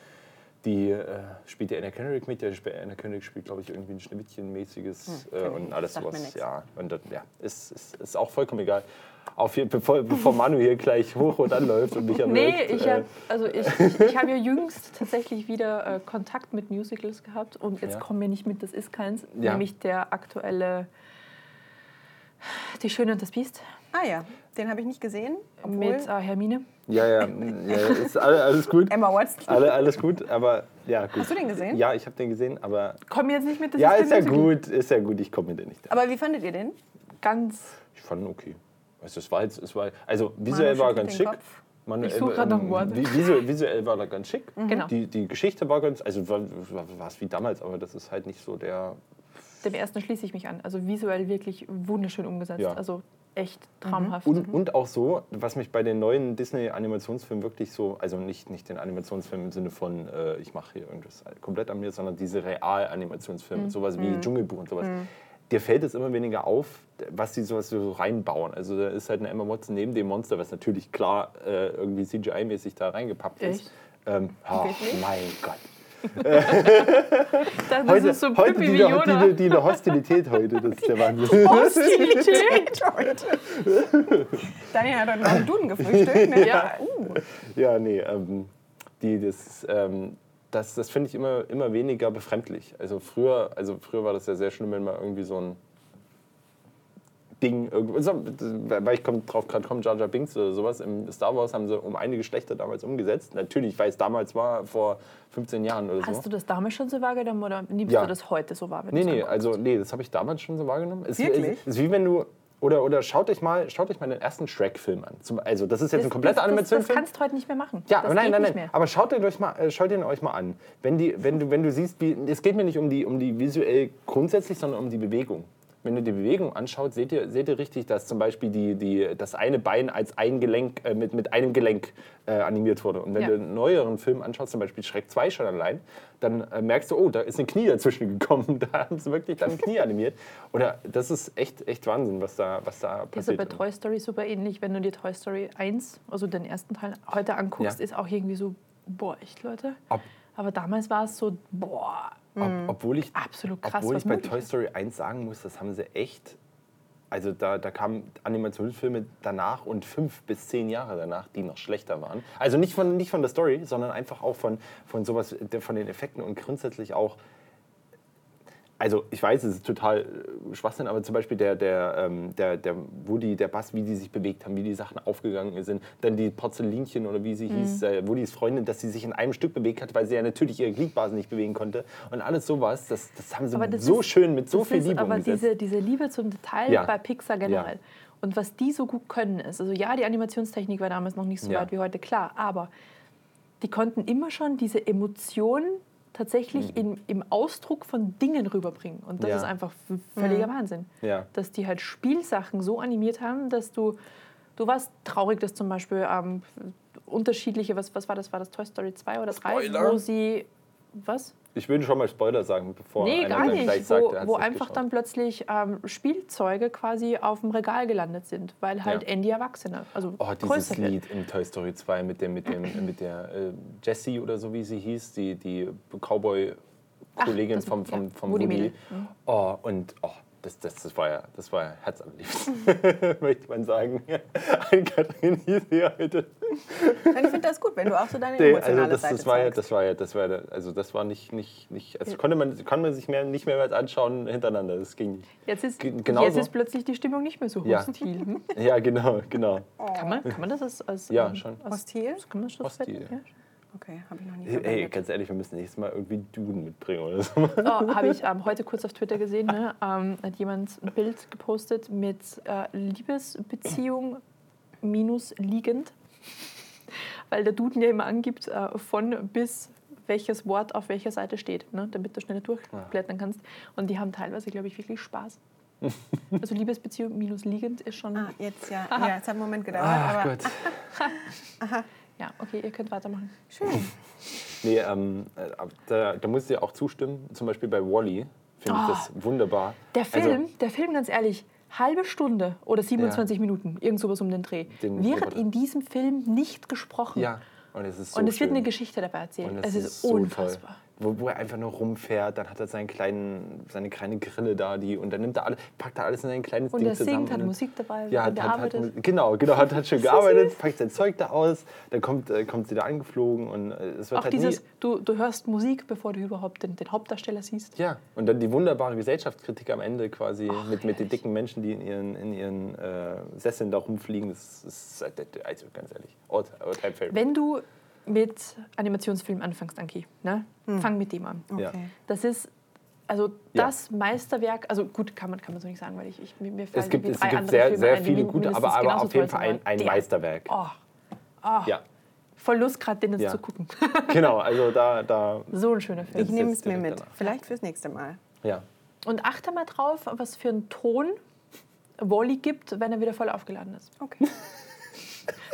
die äh, spielt ja Anna Kendrick mit. Der Anna Kendrick spielt, glaube ich, irgendwie ein Schneewittchen-mäßiges Hm, äh, und alles sowas. Ja, und das, ja, ist, ist, ist auch vollkommen egal. Auf, jeden- bevor, bevor Manu hier gleich hoch und anläuft und mich erwürgt. Nee, ich äh, habe also ich, ich, ich hab ja jüngst tatsächlich wieder äh, Kontakt mit Musicals gehabt und jetzt Ja. kommen wir nicht mit, das ist keins, Ja. nämlich der aktuelle Die Schöne und das Biest Ah ja, den habe ich nicht gesehen. Obwohl mit äh, Hermine. ja, ja, ja, ist alle- alles gut. Emma Watson. Alle, alles gut, aber ja, gut. Hast du den gesehen? Ja, ich habe den gesehen, aber Komm jetzt nicht mit, das ja, ist ist ja gut, ist ja gut, ich komme mit dir nicht. Aber wie fandet ihr den? Ganz. Ich fand ihn okay. Also, es war jetzt, es war, also visuell war er schüttelt ganz den schick. Kopf. Ich suche gerade noch ein ähm, Wort. vi- Visuell, visuell war er ganz schick. Genau. Die, die Geschichte war ganz, also war, war es wie damals, aber das ist halt nicht so der. Dem ersten schließe ich mich an. Also visuell wirklich wunderschön umgesetzt. Ja. Also echt traumhaft. Und, und auch so, was mich bei den neuen Disney-Animationsfilmen wirklich so, also nicht, nicht den Animationsfilm im Sinne von, äh, ich mache hier irgendwas komplett an mir, sondern diese Real-Animationsfilme, sowas wie Dschungelbuch und sowas. Dir fällt es immer weniger auf, was die sowas so reinbauen. Also da ist halt eine Emma Watson neben dem Monster, was natürlich klar äh, irgendwie CGI-mäßig da reingepappt ist. Ähm, oh, mein Gott. Das Heute, ist so heute die, wie die, Yoda. die, die Hostilität heute, das ist der Wahnsinn. Hostilität. Daniel hat heute noch einen Duden gefrühstückt. Ne? Ja. Uh. Ja, nee, ähm, die, das, ähm, das, das finde ich immer, immer weniger befremdlich. Also früher, also früher war das ja sehr schlimm, wenn mal irgendwie so ein Ding, weil ich komm, drauf gerade komme, Jar Jar Binks oder sowas, im Star Wars haben sie um eine Geschlechter damals umgesetzt. Natürlich, weil es damals war, vor 15 Jahren oder so. Hast du das damals schon so wahrgenommen oder nimmst Ja. du das heute so wahr? Nee, nee, also nee, das habe ich damals schon so wahrgenommen. Es, Wirklich? Es, es ist wie wenn du oder, oder schaut euch mal, schaut euch mal den ersten Shrek-Film an. Zum, also das ist jetzt ein kompletter das, das, das Animationsfilm. kannst du heute nicht mehr machen. Ja, das aber nein, nein, nicht nein. Mehr. Aber schaut ihn euch mal, äh, schaut ihn euch mal an. Wenn, die, wenn, du, wenn du siehst, wie, es geht mir nicht um die, um die visuell grundsätzlich, sondern um die Bewegung. Wenn du die Bewegung anschaut, seht ihr, seht ihr richtig, dass zum Beispiel die, die, das eine Bein als ein Gelenk, äh, mit, mit einem Gelenk äh, animiert wurde. Und wenn Ja. du einen neueren Film anschaust, zum Beispiel Schreck 2 schon allein, dann äh, merkst du, oh, da ist ein Knie dazwischen gekommen. Da haben sie wirklich dann ein Knie animiert. Oder das ist echt, echt Wahnsinn, was da, was da Das ist passiert. bei Toy Story super ähnlich. Wenn du dir Toy Story 1, also den ersten Teil, heute anguckst, Ja. ist auch irgendwie so, boah, echt, Leute? Ob- Aber damals war es so, boah, Ob, obwohl ich, absolut krass, obwohl ich bei Toy. Story 1 sagen muss, das haben sie echt. Also da, da kamen Animationsfilme danach und fünf bis zehn Jahre danach, die noch schlechter waren. Also nicht von, nicht von der Story, sondern einfach auch von, von sowas, von den Effekten und grundsätzlich auch. Also ich weiß, es ist total äh, Schwachsinn, aber zum Beispiel der, der, ähm, der, der Woody, der Bass, wie die sich bewegt haben, wie die Sachen aufgegangen sind. Dann die Porzellinchen oder wie sie Mhm. hieß, äh, Woodys Freundin, dass sie sich in einem Stück bewegt hat, weil sie ja natürlich ihre Gliedbasen nicht bewegen konnte. Und alles sowas, das, das haben sie Aber das so ist- schön mit so viel ist Liebe aber umgesetzt. diese, diese Liebe zum Detail Ja. bei Pixar generell. Ja. Und was die so gut können ist, also ja, die Animationstechnik war damals noch nicht so Ja. weit wie heute, klar, aber die konnten immer schon diese Emotionen tatsächlich in, im Ausdruck von Dingen rüberbringen. Und das Mhm. Ja. ist einfach völliger Wahnsinn. Ja. Dass die halt Spielsachen so animiert haben, dass du, du warst traurig, dass zum Beispiel ähm, unterschiedliche, was, was war das, war das Toy Story 2 oder 3, Spoiler. wo sie, was? Ich würde schon mal Spoiler sagen, bevor Nee, einer gar nicht. gleich Wo, sagt, wo nicht einfach geschaut. dann plötzlich ähm, Spielzeuge quasi auf dem Regal gelandet sind, weil halt Ja. Andy Erwachsene, also Oh, dieses wird. Lied in Toy Story 2 mit, dem, mit, dem, mit der äh, Jessie oder so wie sie hieß, die, die Cowboy-Kollegin das- vom, vom, ja, vom Woody Woody. Mädel. Oh, und oh, das, das, das war ja, das war ja herzallerliebst, möchte man sagen. Ein Katrin hieß hier heute. Ich finde das gut, wenn du auch so deine Nee, emotionale also das, Seite das war ja, das war ja, das war ja, also das war nicht, nicht, nicht also konnte man, kann man sich mehr, nicht mehr was anschauen hintereinander, das ging nicht. Jetzt ist, genauso. jetzt ist plötzlich die Stimmung nicht mehr so Ja. hostil. Hm? Ja, genau, genau. Kann, man, kann man das als, als Ja, ähm, schon. Als, Hostil? Kann man das Hostil. Ja. Okay, habe ich noch nie Ey, verwendet. ganz ehrlich, wir müssen nächstes Mal irgendwie Duden mitbringen oder so. Oh, Habe ich ähm, heute kurz auf Twitter gesehen. Ne? Ähm, hat jemand ein Bild gepostet mit äh, Liebesbeziehung minus liegend. Weil der Duden ja immer angibt, äh, von bis welches Wort auf welcher Seite steht, ne? damit du schnell durchblättern kannst. Und die haben teilweise, glaube ich, wirklich Spaß. Also Liebesbeziehung minus liegend ist schon. Ah, jetzt ja. Ja, es hat einen Moment gedauert, Ach aber Gott. Ja, okay, ihr könnt weitermachen. schön. Nee, ähm, äh, da, da muss ich dir auch zustimmen. Zum Beispiel bei Wally finde ich Oh. das wunderbar. Der Film, Also, der Film, ganz ehrlich, halbe Stunde oder 27 Minuten, irgend sowas um den Dreh, Den wird Roboter. in diesem Film nicht gesprochen. Ja. Und es ist so und es wird eine Geschichte dabei erzählt. Und Es das ist, so toll. unfassbar. Wo, wo er einfach nur rumfährt, dann hat er seinen kleinen, seine kleine Grille da, die, und dann nimmt er alle, packt er alles in ein kleines Und Ding er zusammen. singt, hat und- Musik dabei, ja, hat, der hat, hat, genau, genau, hat, hat schön gearbeitet, packt sein Zeug da aus, dann kommt, äh, kommt sie da angeflogen und äh, es wird Auch halt dieses, nie, du, du hörst Musik, bevor du überhaupt den, den Hauptdarsteller siehst. Ja, und dann die wunderbare Gesellschaftskritik am Ende quasi mit, mit den dicken Menschen, die in ihren, in ihren äh, Sesseln da rumfliegen. Das ist, also ganz ehrlich, all, all time favorite. Wenn du mit Animationsfilmen anfängst, Anki, ne? Hm. fang mit dem an. Ja. Okay. Das ist also Ja. das Meisterwerk, also gut, kann man, kann man so nicht sagen, weil ich, ich mir, fallen Es gibt, es gibt sehr, Filme sehr ein, viele gute, aber, aber auf jeden Fall ein, ein der- Meisterwerk. Oh, oh, Ja, voll Lust gerade, den jetzt Ja. zu gucken. genau, also da, da so ein schöner Film. Ich nehme es mir mit. danach. Vielleicht fürs nächste Mal. ja. Und achte mal drauf, was für einen Ton Wally gibt, wenn er wieder voll aufgeladen ist. Okay.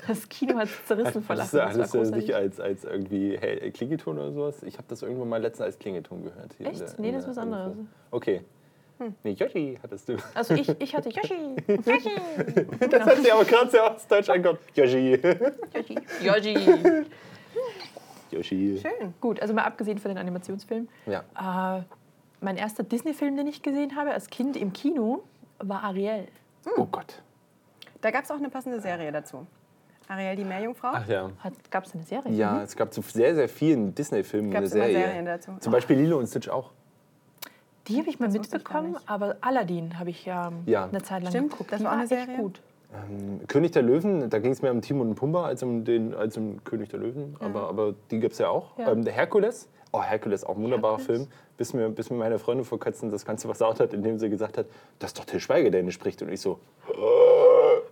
Das Kino hat es zerrissen vor Hast du Das alles nicht als, als irgendwie hey, Klingelton oder sowas? Ich habe das irgendwann mal letztens als Klingelton gehört. hier Echt? der- Nee, das ist was anderes. Okay. Nee, Yoshi hattest du. Also ich, ich hatte Yoshi. Yoshi. Das hat sich aber gerade sehr ostdeutsch angehört. Yoshi. Yoshi. Yoshi. Yoshi. Schön. Gut, also mal abgesehen von den Animationsfilmen. Ja. Äh, mein erster Disney-Film, den ich gesehen habe als Kind im Kino, war Ariel. Oh Gott. Da gab es auch eine passende Serie dazu. Ariel, die Meerjungfrau. Ach ja. Gab es eine Serie? Ja, es gab zu sehr, sehr vielen Disney-Filmen eine Serie. Serien dazu. Zum Beispiel Lilo und Stitch auch. Die habe ich mal Das ich mitbekommen, nicht. aber Aladdin habe ich ähm, Ja. eine Zeit lang Stimmt, geguckt. das Die war auch eine echt Serie? gut. Ähm, König der Löwen, da ging es mehr um Timon und Pumba als um, den, als um König der Löwen. Aber, aber die gibt es ja auch. Ja. Ähm, der Herkules, oh Herkules, auch ein wunderbarer Herkules? Film. Bis mir, bis mir meine Freundin vor kurzem das Ganze versaut hat, indem sie gesagt hat, das ist doch Til Schweiger, der nicht spricht. Und ich so,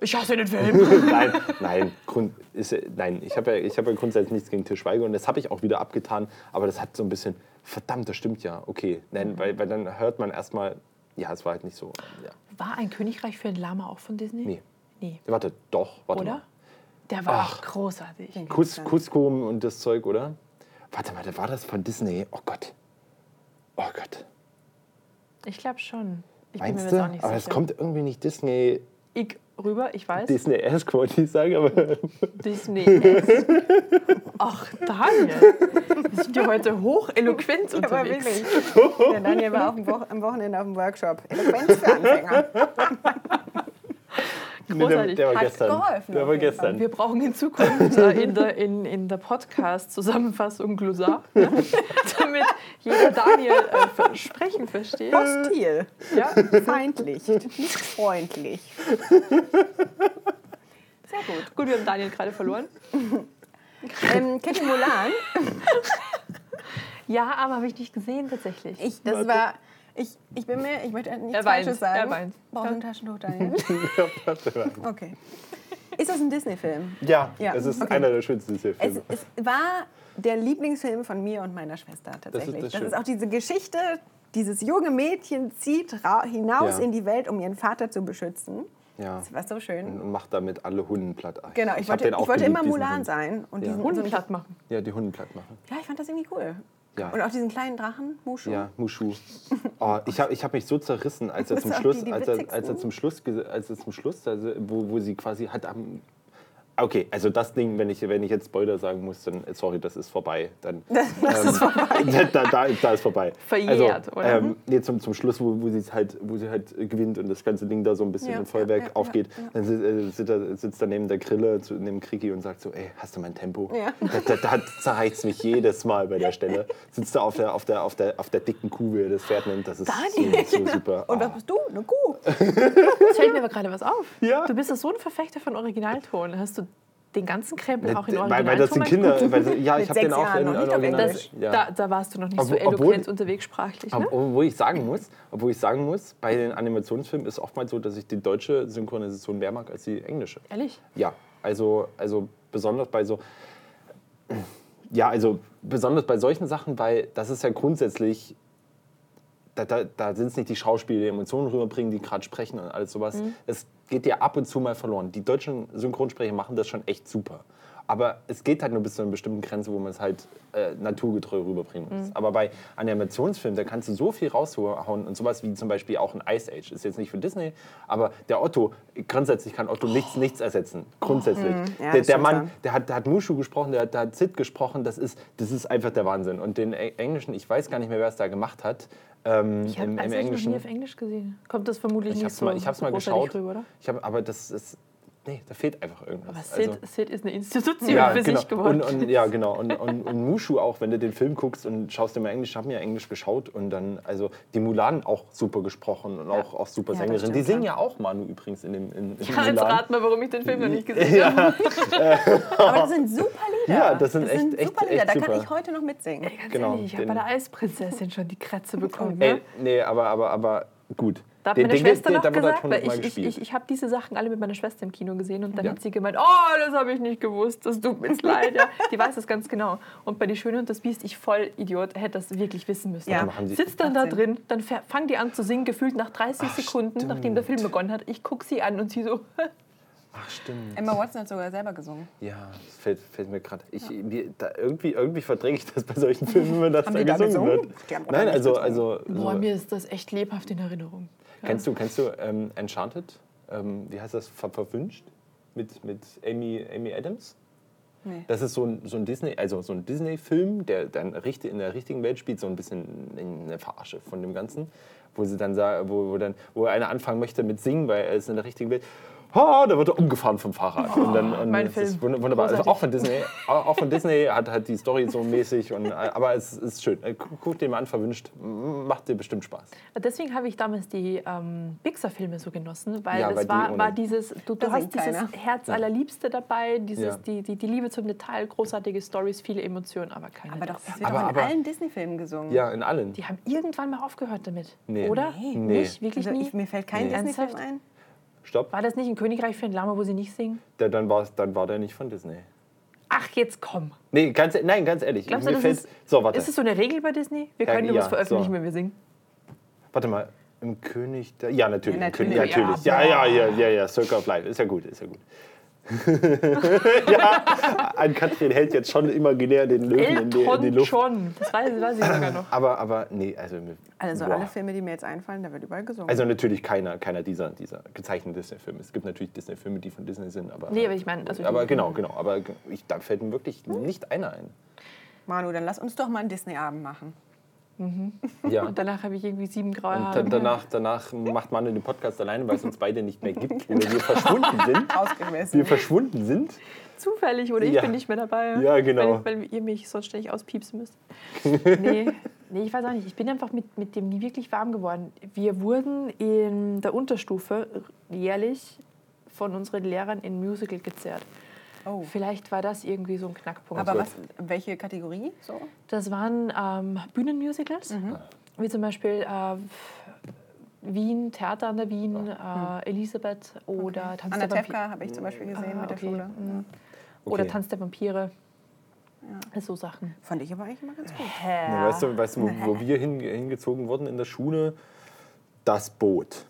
Ich hasse den Film. nein, nein, Grund, ist, nein ich habe ja, ich hab ja grundsätzlich nichts gegen Til Schweiger und das habe ich auch wieder abgetan. Aber das hat so ein bisschen, verdammt, das stimmt ja, okay. Nein, weil, weil dann hört man erstmal, ja, es war halt nicht so. Ja. War ein Königreich für ein Lama auch von Disney? Nee. Nee. Warte, doch, warte Oder? mal. Der war Ach. auch großartig. Kus, Cusco und das Zeug, oder? Warte mal, war das von Disney? Oh Gott. Oh Gott. Ich glaube schon. Ich Meinst bin mir du? auch nicht Aber es sicher. kommt irgendwie nicht Disney. ich rüber, ich weiß. Disney S wollte ich sagen, aber Disney S. Ach, Daniel. Wir sind ja heute hocheloquent Aber unterwegs. wirklich. Der Daniel war auf dem Wo am Wochenende auf dem Workshop. Eloquenz für Anfänger. Nee, der, Großartig. der war Hat gestern. geholfen der war gestern. Wir brauchen in Zukunft äh, in der, in, in der Podcast-Zusammenfassung Glossar, ne? damit jeder Daniel äh, sprechen versteht. Hostil. Ja? Feindlich. Nicht freundlich. Sehr gut. Gut, wir haben Daniel gerade verloren. Ähm, kennt ihr Mulan? Ja, aber habe ich nicht gesehen tatsächlich. Ich, das war. Ich, ich bin mir, ich möchte nichts Er weint, Falsches sagen. er weint. Brauchst du ein Taschentuch, Daniel? Okay. Ist das ein Disney-Film? Ja, Ja, es ist okay. einer der schönsten Es, Filme. es war der Lieblingsfilm von mir und meiner Schwester tatsächlich. das Das ist, schön. auch diese Geschichte, dieses junge Mädchen zieht hinaus Ja. in die Welt, um ihren Vater zu beschützen. Ja. Das war so schön. Und macht damit alle Hunden platt. Ach, Genau, ich, hab wollte, ich wollte geliebt, immer Mulan Hund. sein. Und Ja. diesen, Hunden so, platt machen. Ja, die Hunden platt machen. ja, ich fand das irgendwie cool. Ja. Und auch diesen kleinen Drachen, Mushu. Ja, Mushu. Oh, ich habe ich hab mich so zerrissen, als er Das zum Schluss, die, die als er, als er zum Schluss, als er zum Schluss, also wo, wo sie quasi hat am Okay, also das Ding, wenn ich, wenn ich jetzt Spoiler sagen muss, dann sorry, das ist vorbei. Dann, das ist vorbei. Da, da, da ist vorbei. Verjährt, also, oder? Ähm, nee, zum, zum Schluss, wo, wo, sie halt, wo sie halt gewinnt und das ganze Ding da so ein bisschen Ja, im Feuerwerk ja, ja, aufgeht, dann sitzt, äh, sitzt, er, sitzt er neben der Grille, zu, neben Kriki und sagt so, ey, hast du mein Tempo? Ja. Da, da, da zerreißt mich jedes Mal bei der Stelle. Sitzt er auf der, auf der, auf der, auf der dicken Kuh, wie er das Pferd nennt. Das ist Daniel. so, so super. Und was Ah. bist du? Eine Kuh. Jetzt fällt mir aber gerade was auf. Ja. Du bist so ein Verfechter von Originalton. Hast du den ganzen Krempel auch in Originalton weil das sind Kinder. Weil, ja, ich habe den auch Jahren in, in Original. Das, ja. da, da warst du noch nicht so Obwohl- obwohl- eloquent unterwegs sprachlich. Ne? Ob- Obwohl ich sagen muss, obwohl ich sagen muss, bei den Animationsfilmen ist oftmals so, dass ich die deutsche Synchronisation mehr mag als die englische. Ehrlich? Ja, also, also besonders bei so. Ja, also besonders bei solchen Sachen, weil das ist ja grundsätzlich. Da, da, da sind es nicht die Schauspieler, die Emotionen rüberbringen, die gerade sprechen und alles sowas. Es geht ja ab und zu mal verloren. Die deutschen Synchronsprecher machen das schon echt super. Aber es geht halt nur bis zu einer bestimmten Grenze, wo man es halt äh, naturgetreu rüberbringen muss. Aber bei Animationsfilmen, da kannst du so viel raushauen und sowas wie zum Beispiel auch ein Ice Age. Ist jetzt nicht für Disney, aber der Otto, grundsätzlich kann Otto nichts, nichts ersetzen. Grundsätzlich. Ja, der, der Mann, der hat, der hat Mushu gesprochen, der, hat- der hat Sid gesprochen, das ist, das ist einfach der Wahnsinn. Und den Englischen, ich weiß gar nicht mehr, wer es da gemacht hat. Ähm, Ich habe also noch nie auf Englisch gesehen. Kommt das vermutlich Ich nicht so, mal, ich hab's so mal geschaut. Rüber, oder? Ich hab, aber das ist. Nee, da fehlt einfach irgendwas. Aber Sid, Also- Sid ist eine Institution ja, für genau. sich geworden. Und, und, ja, genau. Und, und, und Mushu auch, wenn du den Film guckst und schaust dir mal Englisch, ich habe mir ja Englisch geschaut und dann, also die Mulan auch super gesprochen und auch, auch super Ja, das Sängerin. Die singen ja auch Manu übrigens in dem in, in ja, jetzt rat mal, warum ich den Film noch nicht gesehen habe. Aber das sind super Lieder. Ja, das sind echt- sind echt- super Lieder. echt da kann super. ich heute noch mitsingen. Ganz Genau, ehrlich, ich habe bei der Eisprinzessin schon die Kratze bekommen. Ey, Ne? nee, aber, aber, aber gut. Da hat Den- meine den- Schwester den- noch gesagt, weil ich, ich, ich, ich habe diese Sachen alle mit meiner Schwester im Kino gesehen und dann Ja. hat sie gemeint, oh, das habe ich nicht gewusst, das tut mir leid. Ja. Die weiß das ganz genau. Und bei Die Schöne und das Biest, ich voll Idiot, hätte das wirklich wissen müssen. Ja. Machen Sie- Sitzt dann da drin, dann fangen die an zu singen, gefühlt nach 30 Sekunden, nachdem der Film begonnen hat. Ich gucke sie an und sie so, Ach, stimmt. Emma Watson hat sogar selber gesungen. Ja, das fällt, fällt mir gerade. Ich, mir- da irgendwie, irgendwie verdränge ich das bei solchen Filmen, wenn das da gesungen gesungen? wird. Nein, also, also boah, so, mir ist das echt lebhaft in Erinnerung. Kennst du, kennst du ähm, Enchanted? Ähm, wie heißt das? Ver verwünscht? Mit, mit Amy, Amy Adams? Nee. Das ist so ein, so ein Disney, also so ein Disney-Film, der dann richtig in der richtigen Welt spielt, so ein bisschen eine Verarsche von dem Ganzen, wo sie dann wo, wo dann, wo einer anfangen möchte mit Singen, weil er ist in der richtigen Welt. Ha, da wird er umgefahren vom Fahrrad. und dann, und mein das ist Film. wund- wunderbar. Also auch von Disney, auch von Disney hat halt die Story so mäßig, und, aber es ist schön. Äh, Guck dir mal an, verwünscht, macht dir bestimmt Spaß. Deswegen habe ich damals die ähm, Pixar-Filme so genossen, weil Ja, weil es die war, war dieses, du, du hast dieses keiner. Herz allerliebste dabei, dieses, Ja. die, die, die Liebe zum Detail, großartige Stories, viele Emotionen, aber keine Aber doch, das. das wird Aber- doch in aber- allen Disney-Filmen gesungen. Ja, in allen. Die haben irgendwann mal aufgehört damit, Nee. oder? Nee. Nicht? Wirklich Also nie? ich, mir fällt kein Nee. Disney-Film ein. Stopp. War das nicht ein Königreich für ein Lama, wo sie nicht singen? Der, dann, war's, dann war der nicht von Disney. Ach, jetzt komm. Nee, ganz, nein, ganz ehrlich. Glaubst du, das fällt, ist, so, warte. ist es so eine Regel bei Disney? Wir können nur ja, was veröffentlichen, so. wenn wir singen. Warte mal, im König der. Ja, natürlich. Ja, im König, natürlich. natürlich. Ja, Ja, ja, ja, ja, ja, Circle of Life. Ist ja gut, ist ja gut. ja, Ann-Kathrin hält jetzt schon imaginär den Löwen in die, in die Luft. John. Das weiß, weiß ich sogar noch. Aber, aber, nee, also. Also boah. alle Filme, die mir jetzt einfallen, da wird überall gesungen. Also natürlich keiner, keiner dieser, dieser gezeichneten Disney-Filme. Es gibt natürlich Disney-Filme, die von Disney sind, aber. Nee, aber ich meine, also aber genau, genau. Aber ich, da fällt mir wirklich nicht einer ein. Manu, dann lass uns doch mal einen Disney-Abend machen. Ja. Und danach habe ich irgendwie sieben graue Und Haare. dann, danach, danach macht man den Podcast alleine, weil es uns beide nicht mehr gibt oder wir verschwunden sind. Ausgemessen. Wir verschwunden sind. Zufällig oder ich Ja. bin nicht mehr dabei. Ja, genau. Weil, weil ihr mich sonst ständig auspiepsen müsst. nee, nee, ich weiß auch nicht. Ich bin einfach mit, mit dem nie wirklich warm geworden. Wir wurden in der Unterstufe jährlich von unseren Lehrern in Musical gezerrt. Oh. Vielleicht war das irgendwie so ein Knackpunkt. Aber was, welche Kategorie? So? Das waren ähm, Bühnenmusicals, wie zum Beispiel äh, Wien, Theater an der Wien, äh, Elisabeth oder Tanz Anna der Vampire. Tefka habe ich zum Beispiel gesehen Ah, mit der okay. Schule. Mhm. Oder Okay. Tanz der Vampire. So Sachen. Fand ich aber eigentlich immer ganz gut. Ja, weißt du, weißt du wo, wo wir hin, hingezogen wurden in der Schule? Das Boot.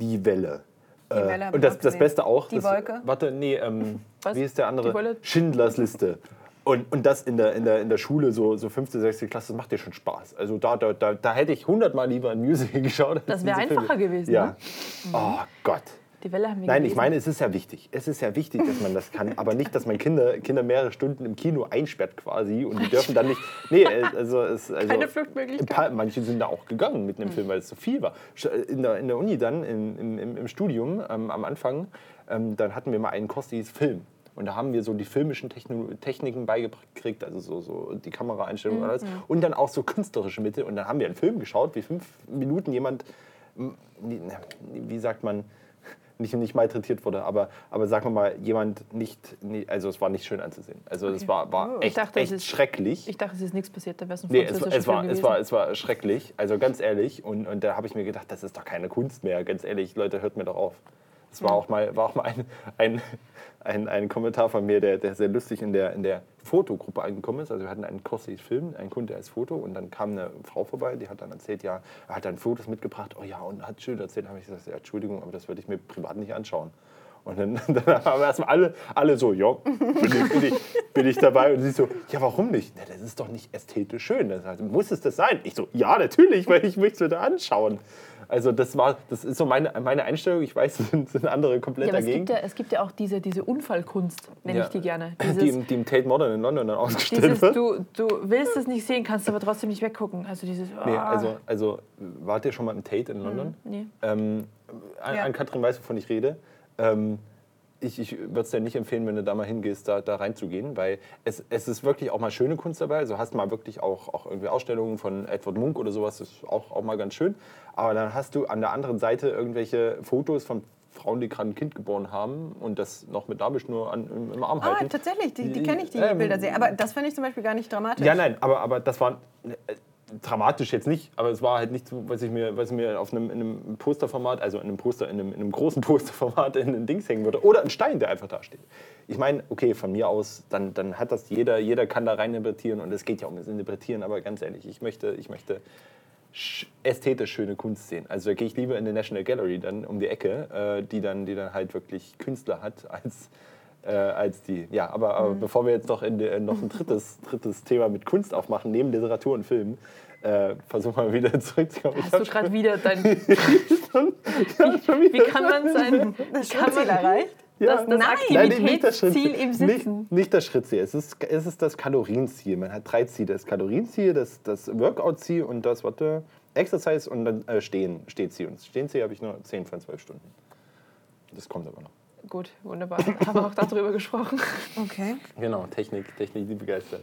Die Welle. Hab und das, das. Beste auch. Die das, Wolke? Warte, nee, ähm, Was? wie ist der andere? Schindlers Liste. Und, und das in der, in, der, in der Schule, so, so fünfte, sechste Klasse, das macht dir schon Spaß. Also da, da, da, da hätte ich hundertmal lieber ein Musical geschaut. Das wäre diese Filme. einfacher gewesen, Ja. ne? Oh Gott. Die Welle haben wir Nein, ich gelesen. meine, es ist ja wichtig. Es ist ja wichtig, dass man das kann, aber nicht, dass man Kinder, Kinder mehrere Stunden im Kino einsperrt quasi und die dürfen dann nicht. Nee, äh, also, es, also Keine Fluchtmöglichkeit. paar- Manche sind da auch gegangen mit einem Film, weil es so viel war. Sch- In der, in der Uni dann, im, im, im Studium ähm, am Anfang, ähm, dann hatten wir mal einen Kurs, die hieß Film. Und da haben wir so die filmischen Techno Techniken beigebracht, also so, so die Kameraeinstellungen und alles. Und dann auch so künstlerische Mittel. Und dann haben wir einen Film geschaut, wie fünf Minuten jemand, wie sagt man, nicht, nicht malträtiert wurde, aber, aber sagen wir mal, jemand nicht, also es war nicht schön anzusehen. Also es war, war Ich echt, dachte, es echt ist- schrecklich. Ich dachte, es ist nichts passiert, da wäre es ein Nee, es, es, war, es, war, es war schrecklich, also ganz ehrlich. Und, und da habe ich mir gedacht, das ist doch keine Kunst mehr, ganz ehrlich, Leute, hört mir doch auf. Es war auch mal, war auch mal ein, ein, ein, ein Kommentar von mir, der, der sehr lustig in der, in der Fotogruppe angekommen ist. Also wir hatten einen hieß Film, ein Kunde als Foto und dann kam eine Frau vorbei, die hat dann erzählt, ja, hat dann Fotos mitgebracht, oh ja, und hat schön erzählt, habe ich gesagt, Entschuldigung, aber das würde ich mir privat nicht anschauen. Und dann, dann haben erstmal alle, alle so, ja, bin ich, bin, ich, bin ich dabei. Und sie so, ja, warum nicht? Na, das ist doch nicht ästhetisch schön. Das heißt, muss es das sein? Ich so, ja, natürlich, weil ich möchte es wieder anschauen. Also das war, das ist so meine, meine Einstellung. Ich weiß, es sind, sind andere komplett Ja, aber es dagegen. gibt ja, es gibt ja auch diese, diese Unfallkunst, nenne Ja. ich die gerne. die, Dieses, im- die im Tate Modern in London dann ausgestellt dieses wird. du, du willst es nicht sehen, kannst aber trotzdem nicht weggucken. Also dieses, Nee, ah, also, also wart ihr schon mal im Tate in London? nee. Ähm, an, Ja. an Katrin weiß, wovon ich rede. Ähm, ich ich würde es dir nicht empfehlen, wenn du da mal hingehst, da, da reinzugehen, weil es, es ist wirklich auch mal schöne Kunst dabei. Also hast mal wirklich auch, auch irgendwie Ausstellungen von Edward Munk oder sowas, das ist auch, auch mal ganz schön. Aber dann hast du an der anderen Seite irgendwelche Fotos von Frauen, die gerade ein Kind geboren haben und das noch mit Nabelschnur an, im, im Arm Ah, halten. tatsächlich, die, die kenne ich, die Ähm, Bilder sehr. Aber das finde ich zum Beispiel gar nicht dramatisch. Ja, nein, aber, aber das war äh, dramatisch jetzt nicht, aber es war halt nicht so, was ich mir, was ich mir auf einem, in einem Posterformat, also in einem Poster, in einem, in einem großen Posterformat in ein Dings hängen würde. Oder ein Stein, der einfach da steht. Ich meine, okay, von mir aus, dann, dann hat das jeder, jeder kann da rein interpretieren und es geht ja um das Interpretieren, aber ganz ehrlich, ich möchte, ich möchte sch- ästhetisch schöne Kunst sehen. Also da gehe ich lieber in die National Gallery dann um die Ecke, äh, die, dann, die dann halt wirklich Künstler hat als, äh, als die. Ja, aber, aber bevor wir jetzt noch, in, die- noch ein drittes, drittes Thema mit Kunst aufmachen, neben Literatur und Film, äh, versuchen wir wieder zurückzukommen. Ich hast du hab gerade wieder dein. ich wieder Wie kann man sein. Das Wie kann man erreicht? das, das Nein. Nein, nicht- das Aktivitätsziel Schrittziel. im Sitzen? Nicht, nicht das Schrittziel, es ist, es ist das Kalorienziel. Man hat drei Ziele. Das Kalorienziel, das, das Workout-Ziel und das, warte, Exercise und dann äh, Stehen, Stehziel. Und das Stehenziel habe ich nur 10 von 12 Stunden. Das kommt aber noch. Gut, wunderbar. Haben wir auch darüber gesprochen. Okay. Genau, Technik, Technik, die begeistert.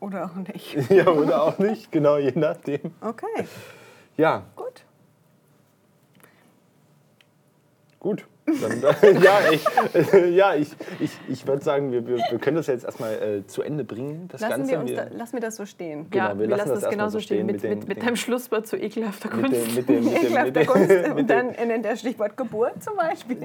Oder auch nicht. ja, oder auch nicht, genau, je nachdem. Okay, Ja, gut. gut. Dann, ja, ich, ja, ich, ich, ich würde sagen, wir, wir, wir können das jetzt erstmal äh, zu Ende bringen. Das Lassen Ganze. wir, da, lassen wir das so stehen. Genau, ja, wir lassen lassen das genauso so stehen mit mit, den- mit, deinem Schlusswort zu ekelhafter Kunst. mit dem, mit dem, mit dem, Kunst. Und dann nennt der Stichwort Geburt zum Beispiel.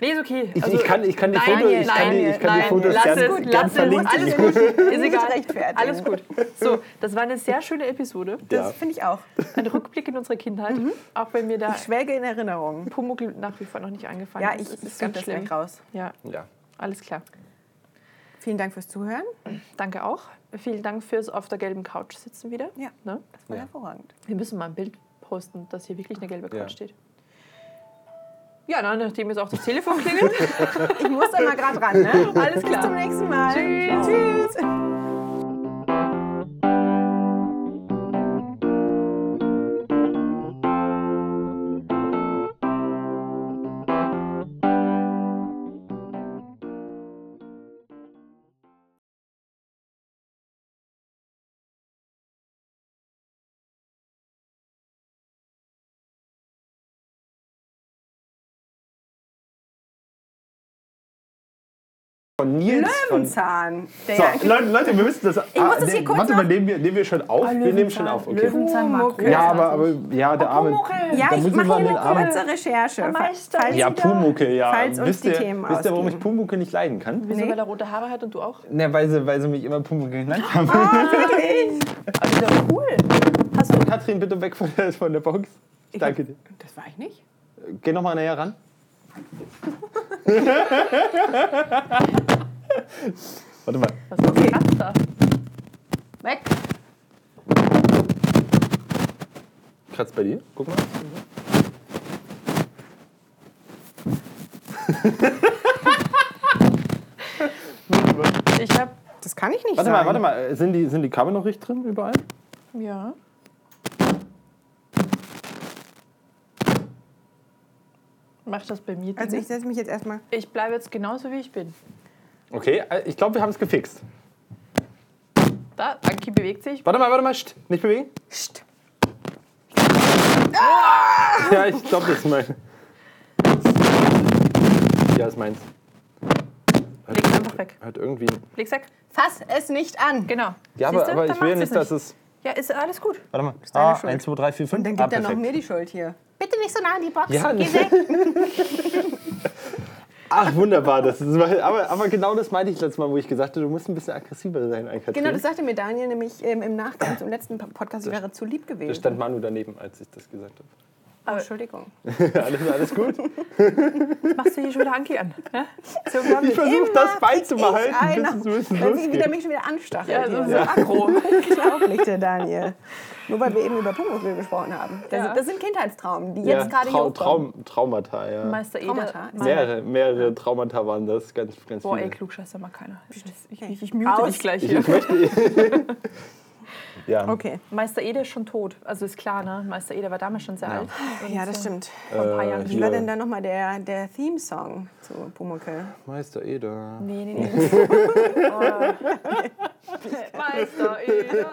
Nee, ist okay. Ich- Also, ich kann- ich kann die nein, Fotos- ich kann die- nein, ich kann die nein, Fotos lass gern- es, gern lass es, verlinken. alles gut. Ist egal. Alles gut. So, das war eine sehr schöne Episode. Das Ja. finde ich auch. Ein Rückblick in unsere Kindheit. Auch wenn mir da Ich schwelge in Erinnerung. Pumuckl nach wie vor noch nicht eingefallen Ja, ist. ich, Es ich ganz das schlimm. gleich raus. Ja, ja. alles klar. Vielen Dank fürs Zuhören. Danke auch. Vielen Dank fürs auf der gelben Couch sitzen wieder. Ja. Ne? Das war Ja. hervorragend. Wir müssen mal ein Bild posten, dass hier wirklich eine gelbe Couch Ja. steht. Ja, dann, nachdem jetzt auch das Telefon klingelt. Ich muss da mal gerade ran, ne? Alles klar. Bis zum nächsten Mal. Tschüss. Tschüss. Von Nils. Von, Löwenzahn. Der so, Leute, Leute, wir müssen das. Ah, Ich muss das hier kurz warte mal, nehmen wir, nehmen wir schon auf? wir nehmen schon auf, okay. Löwenzahn Makro. Ja, aber, aber ja, der arme. ja, da ich mache hier eine armen. kurze Recherche. Falls- Ja, Pumucke, ja. Falls uns wisst die ihr, Themen wisst ihr, warum ich. Pumucke nicht leiden kann? Wieso, Nee. weil er rote Haare hat und du auch? Ne, weil sie, weil sie mich immer Pumucke genannt haben. Ah, ist ja cool. Hast du Katrin, bitte weg von der, von der Box. Danke dir. Das war ich nicht. Geh noch mal näher ran. Warte mal. was ist okay. das da? Weg. Kratzt bei dir? Guck mal. Ich habe Das kann ich nicht Warte sagen. mal, warte mal. Sind die, sind die Kabel noch richtig drin überall? ja. Mach das bei mir. Also ich setze mich jetzt erstmal. ich bleibe jetzt genauso wie ich bin. Okay, äh, ich glaube, wir haben es gefixt. Da, Anki bewegt sich. Warte mal, warte mal. Scht, nicht bewegen. Psst. Ja, ich glaube, das ist mein. Ja, ist meins. Leg's einfach weg. Hat irgendwie. Leg's weg. Fass es nicht an. Genau. Ja, aber, aber ich will macht's nicht, es dass es. Ja, ist alles gut. Warte mal. deine Ah, Schuld. 1, 2, 3, 4, 5. Und dann ah, gibt er noch mir die Schuld hier. Bitte nicht so nah an die Box. Ja, Geh ne. weg. Ach, wunderbar. Das ist, aber, aber genau das meinte ich letztes Mal, wo ich gesagt habe, du musst ein bisschen aggressiver sein, Katrin. Genau, das sagte mir Daniel nämlich ähm, im Nachgang zum letzten Podcast. Ich wäre zu lieb Da gewesen. stand Manu daneben, als ich das gesagt habe. Oh, Entschuldigung. alles, alles gut. Was machst du hier schon wieder Anki an? Ja? So. Ich versuche das beizubehalten, Ich bis es weil sie wieder mich schon wieder anstachelt. Ja, so, hier. so aggro. Unglaublich, der Daniel. Nur weil wir eben über Pumuckl gesprochen haben. Das, Ja. sind, das sind Kindheitstraumen, die Ja, jetzt gerade hier Trau hochkommen. Traum Traumata, ja. Meister. Traumata? Mehrere, mehrere Traumata waren das, ganz, ganz Boah, viele. ey, Klugscheißer mag keiner. Ich, ich, ich, ich mute dich gleich Ich, hier. ich möchte. ja, Okay. Meister Ede ist schon tot. Also ist klar, ne? Meister Ede war damals schon sehr alt. Und, Ja, das äh, stimmt. Vor ein paar Äh, Jahren. Wie war denn da nochmal der, der Theme-Song zu Pumuckl? Meister Eder. Nee, nee, nee. oh. Meister Ede.